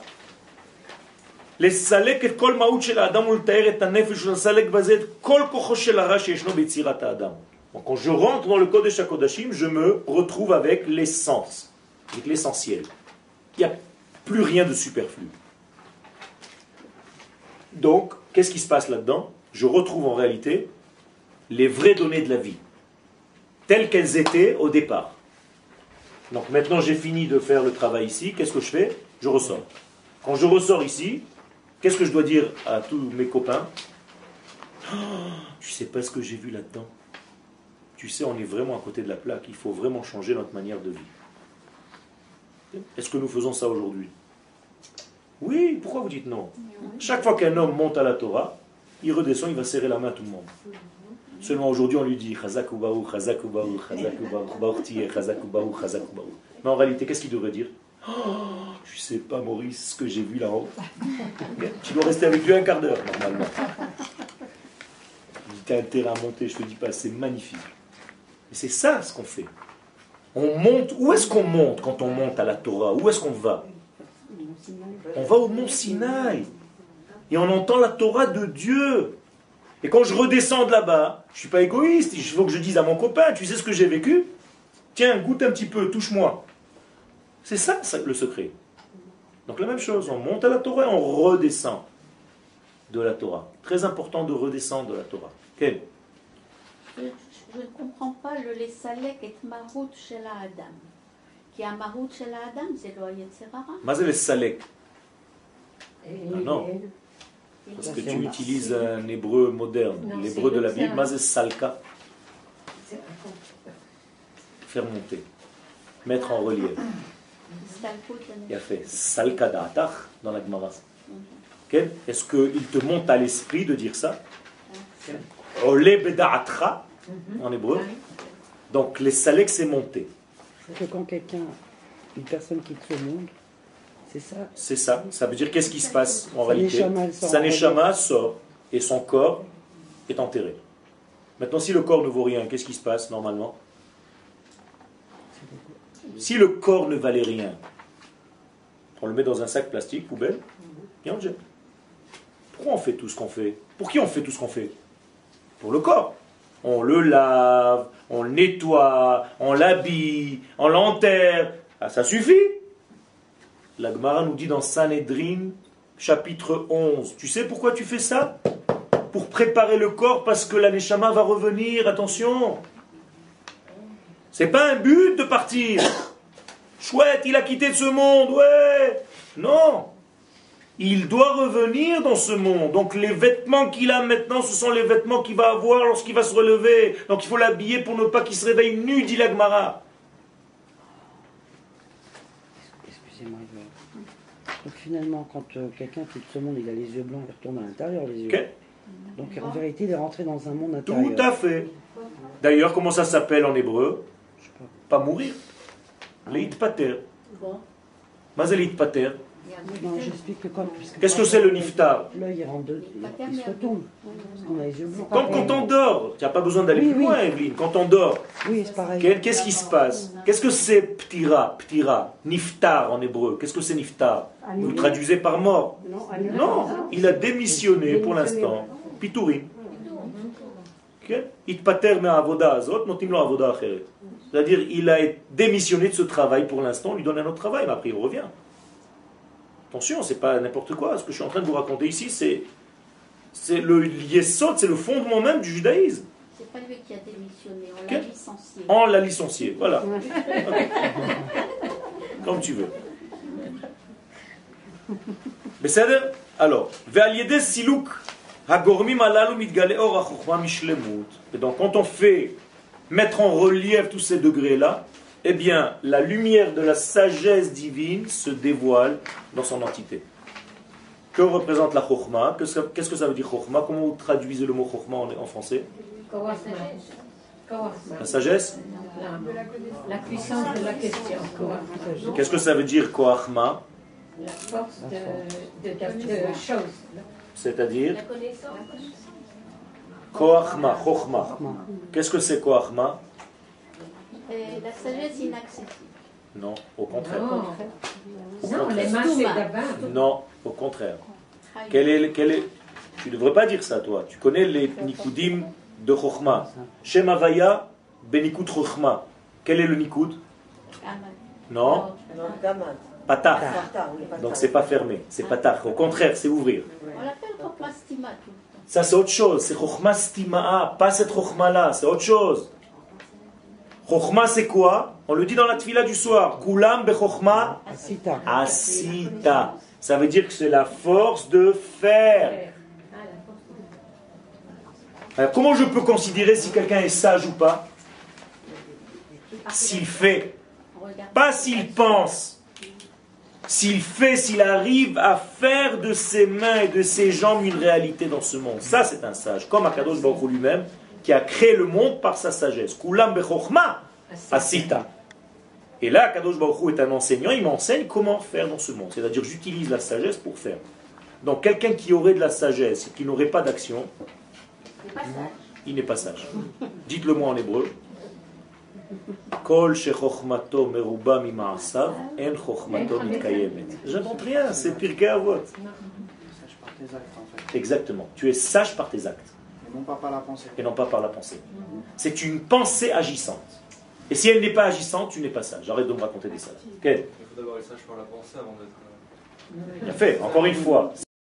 les salek et kol maout shel adam ultaer et הנפש של הסלק בזה את כל כוחו של הרע שישנו ביצירת האדם. Donc, quand je rentre dans le Kodesh HaKodashim, je me retrouve avec l'essence, avec l'essentiel. Il n'y a plus rien de superflu. Donc, qu'est-ce qui se passe là-dedans Je retrouve en réalité les vraies données de la vie, telles qu'elles étaient au départ. Donc maintenant j'ai fini de faire le travail ici, qu'est-ce que je fais Je ressors. Quand je ressors ici, qu'est-ce que je dois dire à tous mes copains Oh, Tu sais pas ce que j'ai vu là-dedans Tu sais, on est vraiment à côté de la plaque, il faut vraiment changer notre manière de vie. Est-ce que nous faisons ça aujourd'hui? Oui, pourquoi vous dites non? Chaque fois qu'un homme monte à la Torah, il redescend, il va serrer la main à tout le monde. Seulement aujourd'hui, on lui dit Chazak ou Chazak ou Chazak ou Chazak ou. Mais en réalité, qu'est-ce qu'il devrait dire? Oh, Tu sais pas, Maurice, ce que j'ai vu là-haut. Tu dois rester avec lui un quart d'heure, normalement. Tu as intérêt à monter, je te dis pas, c'est magnifique. Et c'est ça ce qu'on fait. On monte. Où est-ce qu'on monte quand on monte à la Torah? Où est-ce qu'on va? On va au mont Sinaï. Et on entend la Torah de Dieu. Et quand je redescends de là-bas, je ne suis pas égoïste. Il faut que je dise à mon copain, tu sais ce que j'ai vécu? Tiens, goûte un petit peu, touche-moi. C'est ça, le secret. Donc la même chose, on monte à la Torah et on redescend de la Torah. Très important de redescendre de la Torah. Okay. Je ne comprends pas le lesalek et marout chez Adam. Qui a marout chez Adam, c'est le Yetzerara. Mais c'est lesalek. Ah non, non. Parce que tu utilises un hébreu moderne, l'hébreu de la Bible, mais salka. Faire monter, mettre en relief. Il a fait salkadatar dans la Gemara. Est-ce qu'il te monte à l'esprit de dire ça? Ole beda'atra mhm. en hébreu. Donc les salek c'est monté. C'est que quand quelqu'un, une personne quitte ce monde, c'est ça? C'est ça. Ça veut dire qu'est-ce qui se passe en réalité? Saneshama sort. Et son corps est enterré. Maintenant, si le corps ne vaut rien, qu'est-ce qui se passe normalement? Si le corps ne valait rien, on le met dans un sac plastique, poubelle, et on le jette. Pourquoi on fait tout ce qu'on fait? Pour qui on fait tout ce qu'on fait? Pour le corps. On le lave, on le nettoie, on l'habille, on l'enterre. Ah, ça suffit? La Gemara nous dit dans Sanhedrin, chapitre 11, tu sais pourquoi tu fais ça? Pour préparer le corps parce que la Neshama va revenir, attention. C'est pas un but de partir. Chouette, il a quitté ce monde, ouais. Non. Il doit revenir dans ce monde. Donc les vêtements qu'il a maintenant, ce sont les vêtements qu'il va avoir lorsqu'il va se relever. Donc il faut l'habiller pour ne pas qu'il se réveille nu, dit l'Agmara. Excusez-moi. Donc finalement, quand euh, quelqu'un quitte ce monde, il a les yeux blancs, il retourne à l'intérieur les yeux. Ok Donc en vérité, il est rentré dans un monde Tout intérieur. à fait. D'ailleurs, comment ça s'appelle en hébreu? Je sais pas. Pas mourir. J'explique que comme. puisque- Qu'est-ce que c'est le niftar? Comme quand on dort. Tu n'as pas besoin d'aller Oui, plus oui. loin, Evelyne. Quand on dort, Oui, c'est pareil. Quel- Qu'est-ce qui se passe? Qu'est-ce que c'est ptira, ptira, niftar en hébreu Qu'est-ce que c'est niftar? Vous traduisez par mort Non, il a démissionné pour l'instant. Pitourim. Itpater me'avoda azot, notim lo avoda acheret. C'est-à-dire, il a démissionné de ce travail pour l'instant, on lui donne un autre travail, mais après il revient. Attention, c'est pas n'importe quoi. Ce que je suis en train de vous raconter ici, c'est c'est le yesod, c'est le fondement même du judaïsme. C'est pas lui qui a démissionné, on l'a licencié. On l'a licencié, voilà. Comme tu veux. Mais c'est alors, Ve'aliede silouk hagormim alalu mitgale or mishlemut. Et donc, quand on fait mettre en relief tous ces degrés-là, eh bien, la lumière de la sagesse divine se dévoile dans son entité. Que représente la chokhma Qu'est-ce que ça veut dire chokhma Comment vous traduisez le mot chokhma en, en français? La sagesse? La puissance de la question. Qu'est-ce que ça veut dire koachma La force. de, de, de choses. C'est-à-dire? La connaissance koachma, chokhma. Qu'est-ce que c'est koachma? La sagesse inaccessible. Non, au contraire. Non, les au contraire. Quel est, quel est... Tu ne devrais pas dire ça, toi. Tu connais les nikudim de chokhma. Shem Havaya, benikut chokhma. Quel est le nikud? Non, patach. Donc c'est pas fermé, c'est patach. Au contraire, c'est ouvrir. On l'appelle Ça, c'est autre chose. C'est chokhma stimaa, pas cette chokhma-là. C'est autre chose. Chokhma, c'est quoi? On le dit dans la tfila du soir. Kulam bechokhma Asita. asita. Ça veut dire que c'est la force de faire. Alors, comment je peux considérer si quelqu'un est sage ou pas? S'il fait, pas s'il pense. S'il fait, s'il arrive à faire de ses mains et de ses jambes une réalité dans ce monde. Ça, c'est un sage. Comme Akadosh Baruch lui-même, qui a créé le monde par sa sagesse. Kulam bechokhma asita. Et là, Akadosh Baruch est un enseignant, il m'enseigne comment faire dans ce monde. C'est-à-dire, j'utilise la sagesse pour faire. Donc, quelqu'un qui aurait de la sagesse et qui n'aurait pas d'action, il n'est pas sage. Dites-le moi en hébreu. Kol shechochmato meruba mima'asav, en chochmato mitkayemet. J'invente rien, c'est Pirkei Avot. Exactement. Tu es sage par tes actes Et non pas par la pensée. et non pas par la pensée. C'est une pensée agissante. Et si elle n'est pas agissante, tu n'es pas sage. Arrête de me raconter des salades. Ok Il faut d'abord être sage par la pensée avant d'être. euh, Bien fait, encore une fois.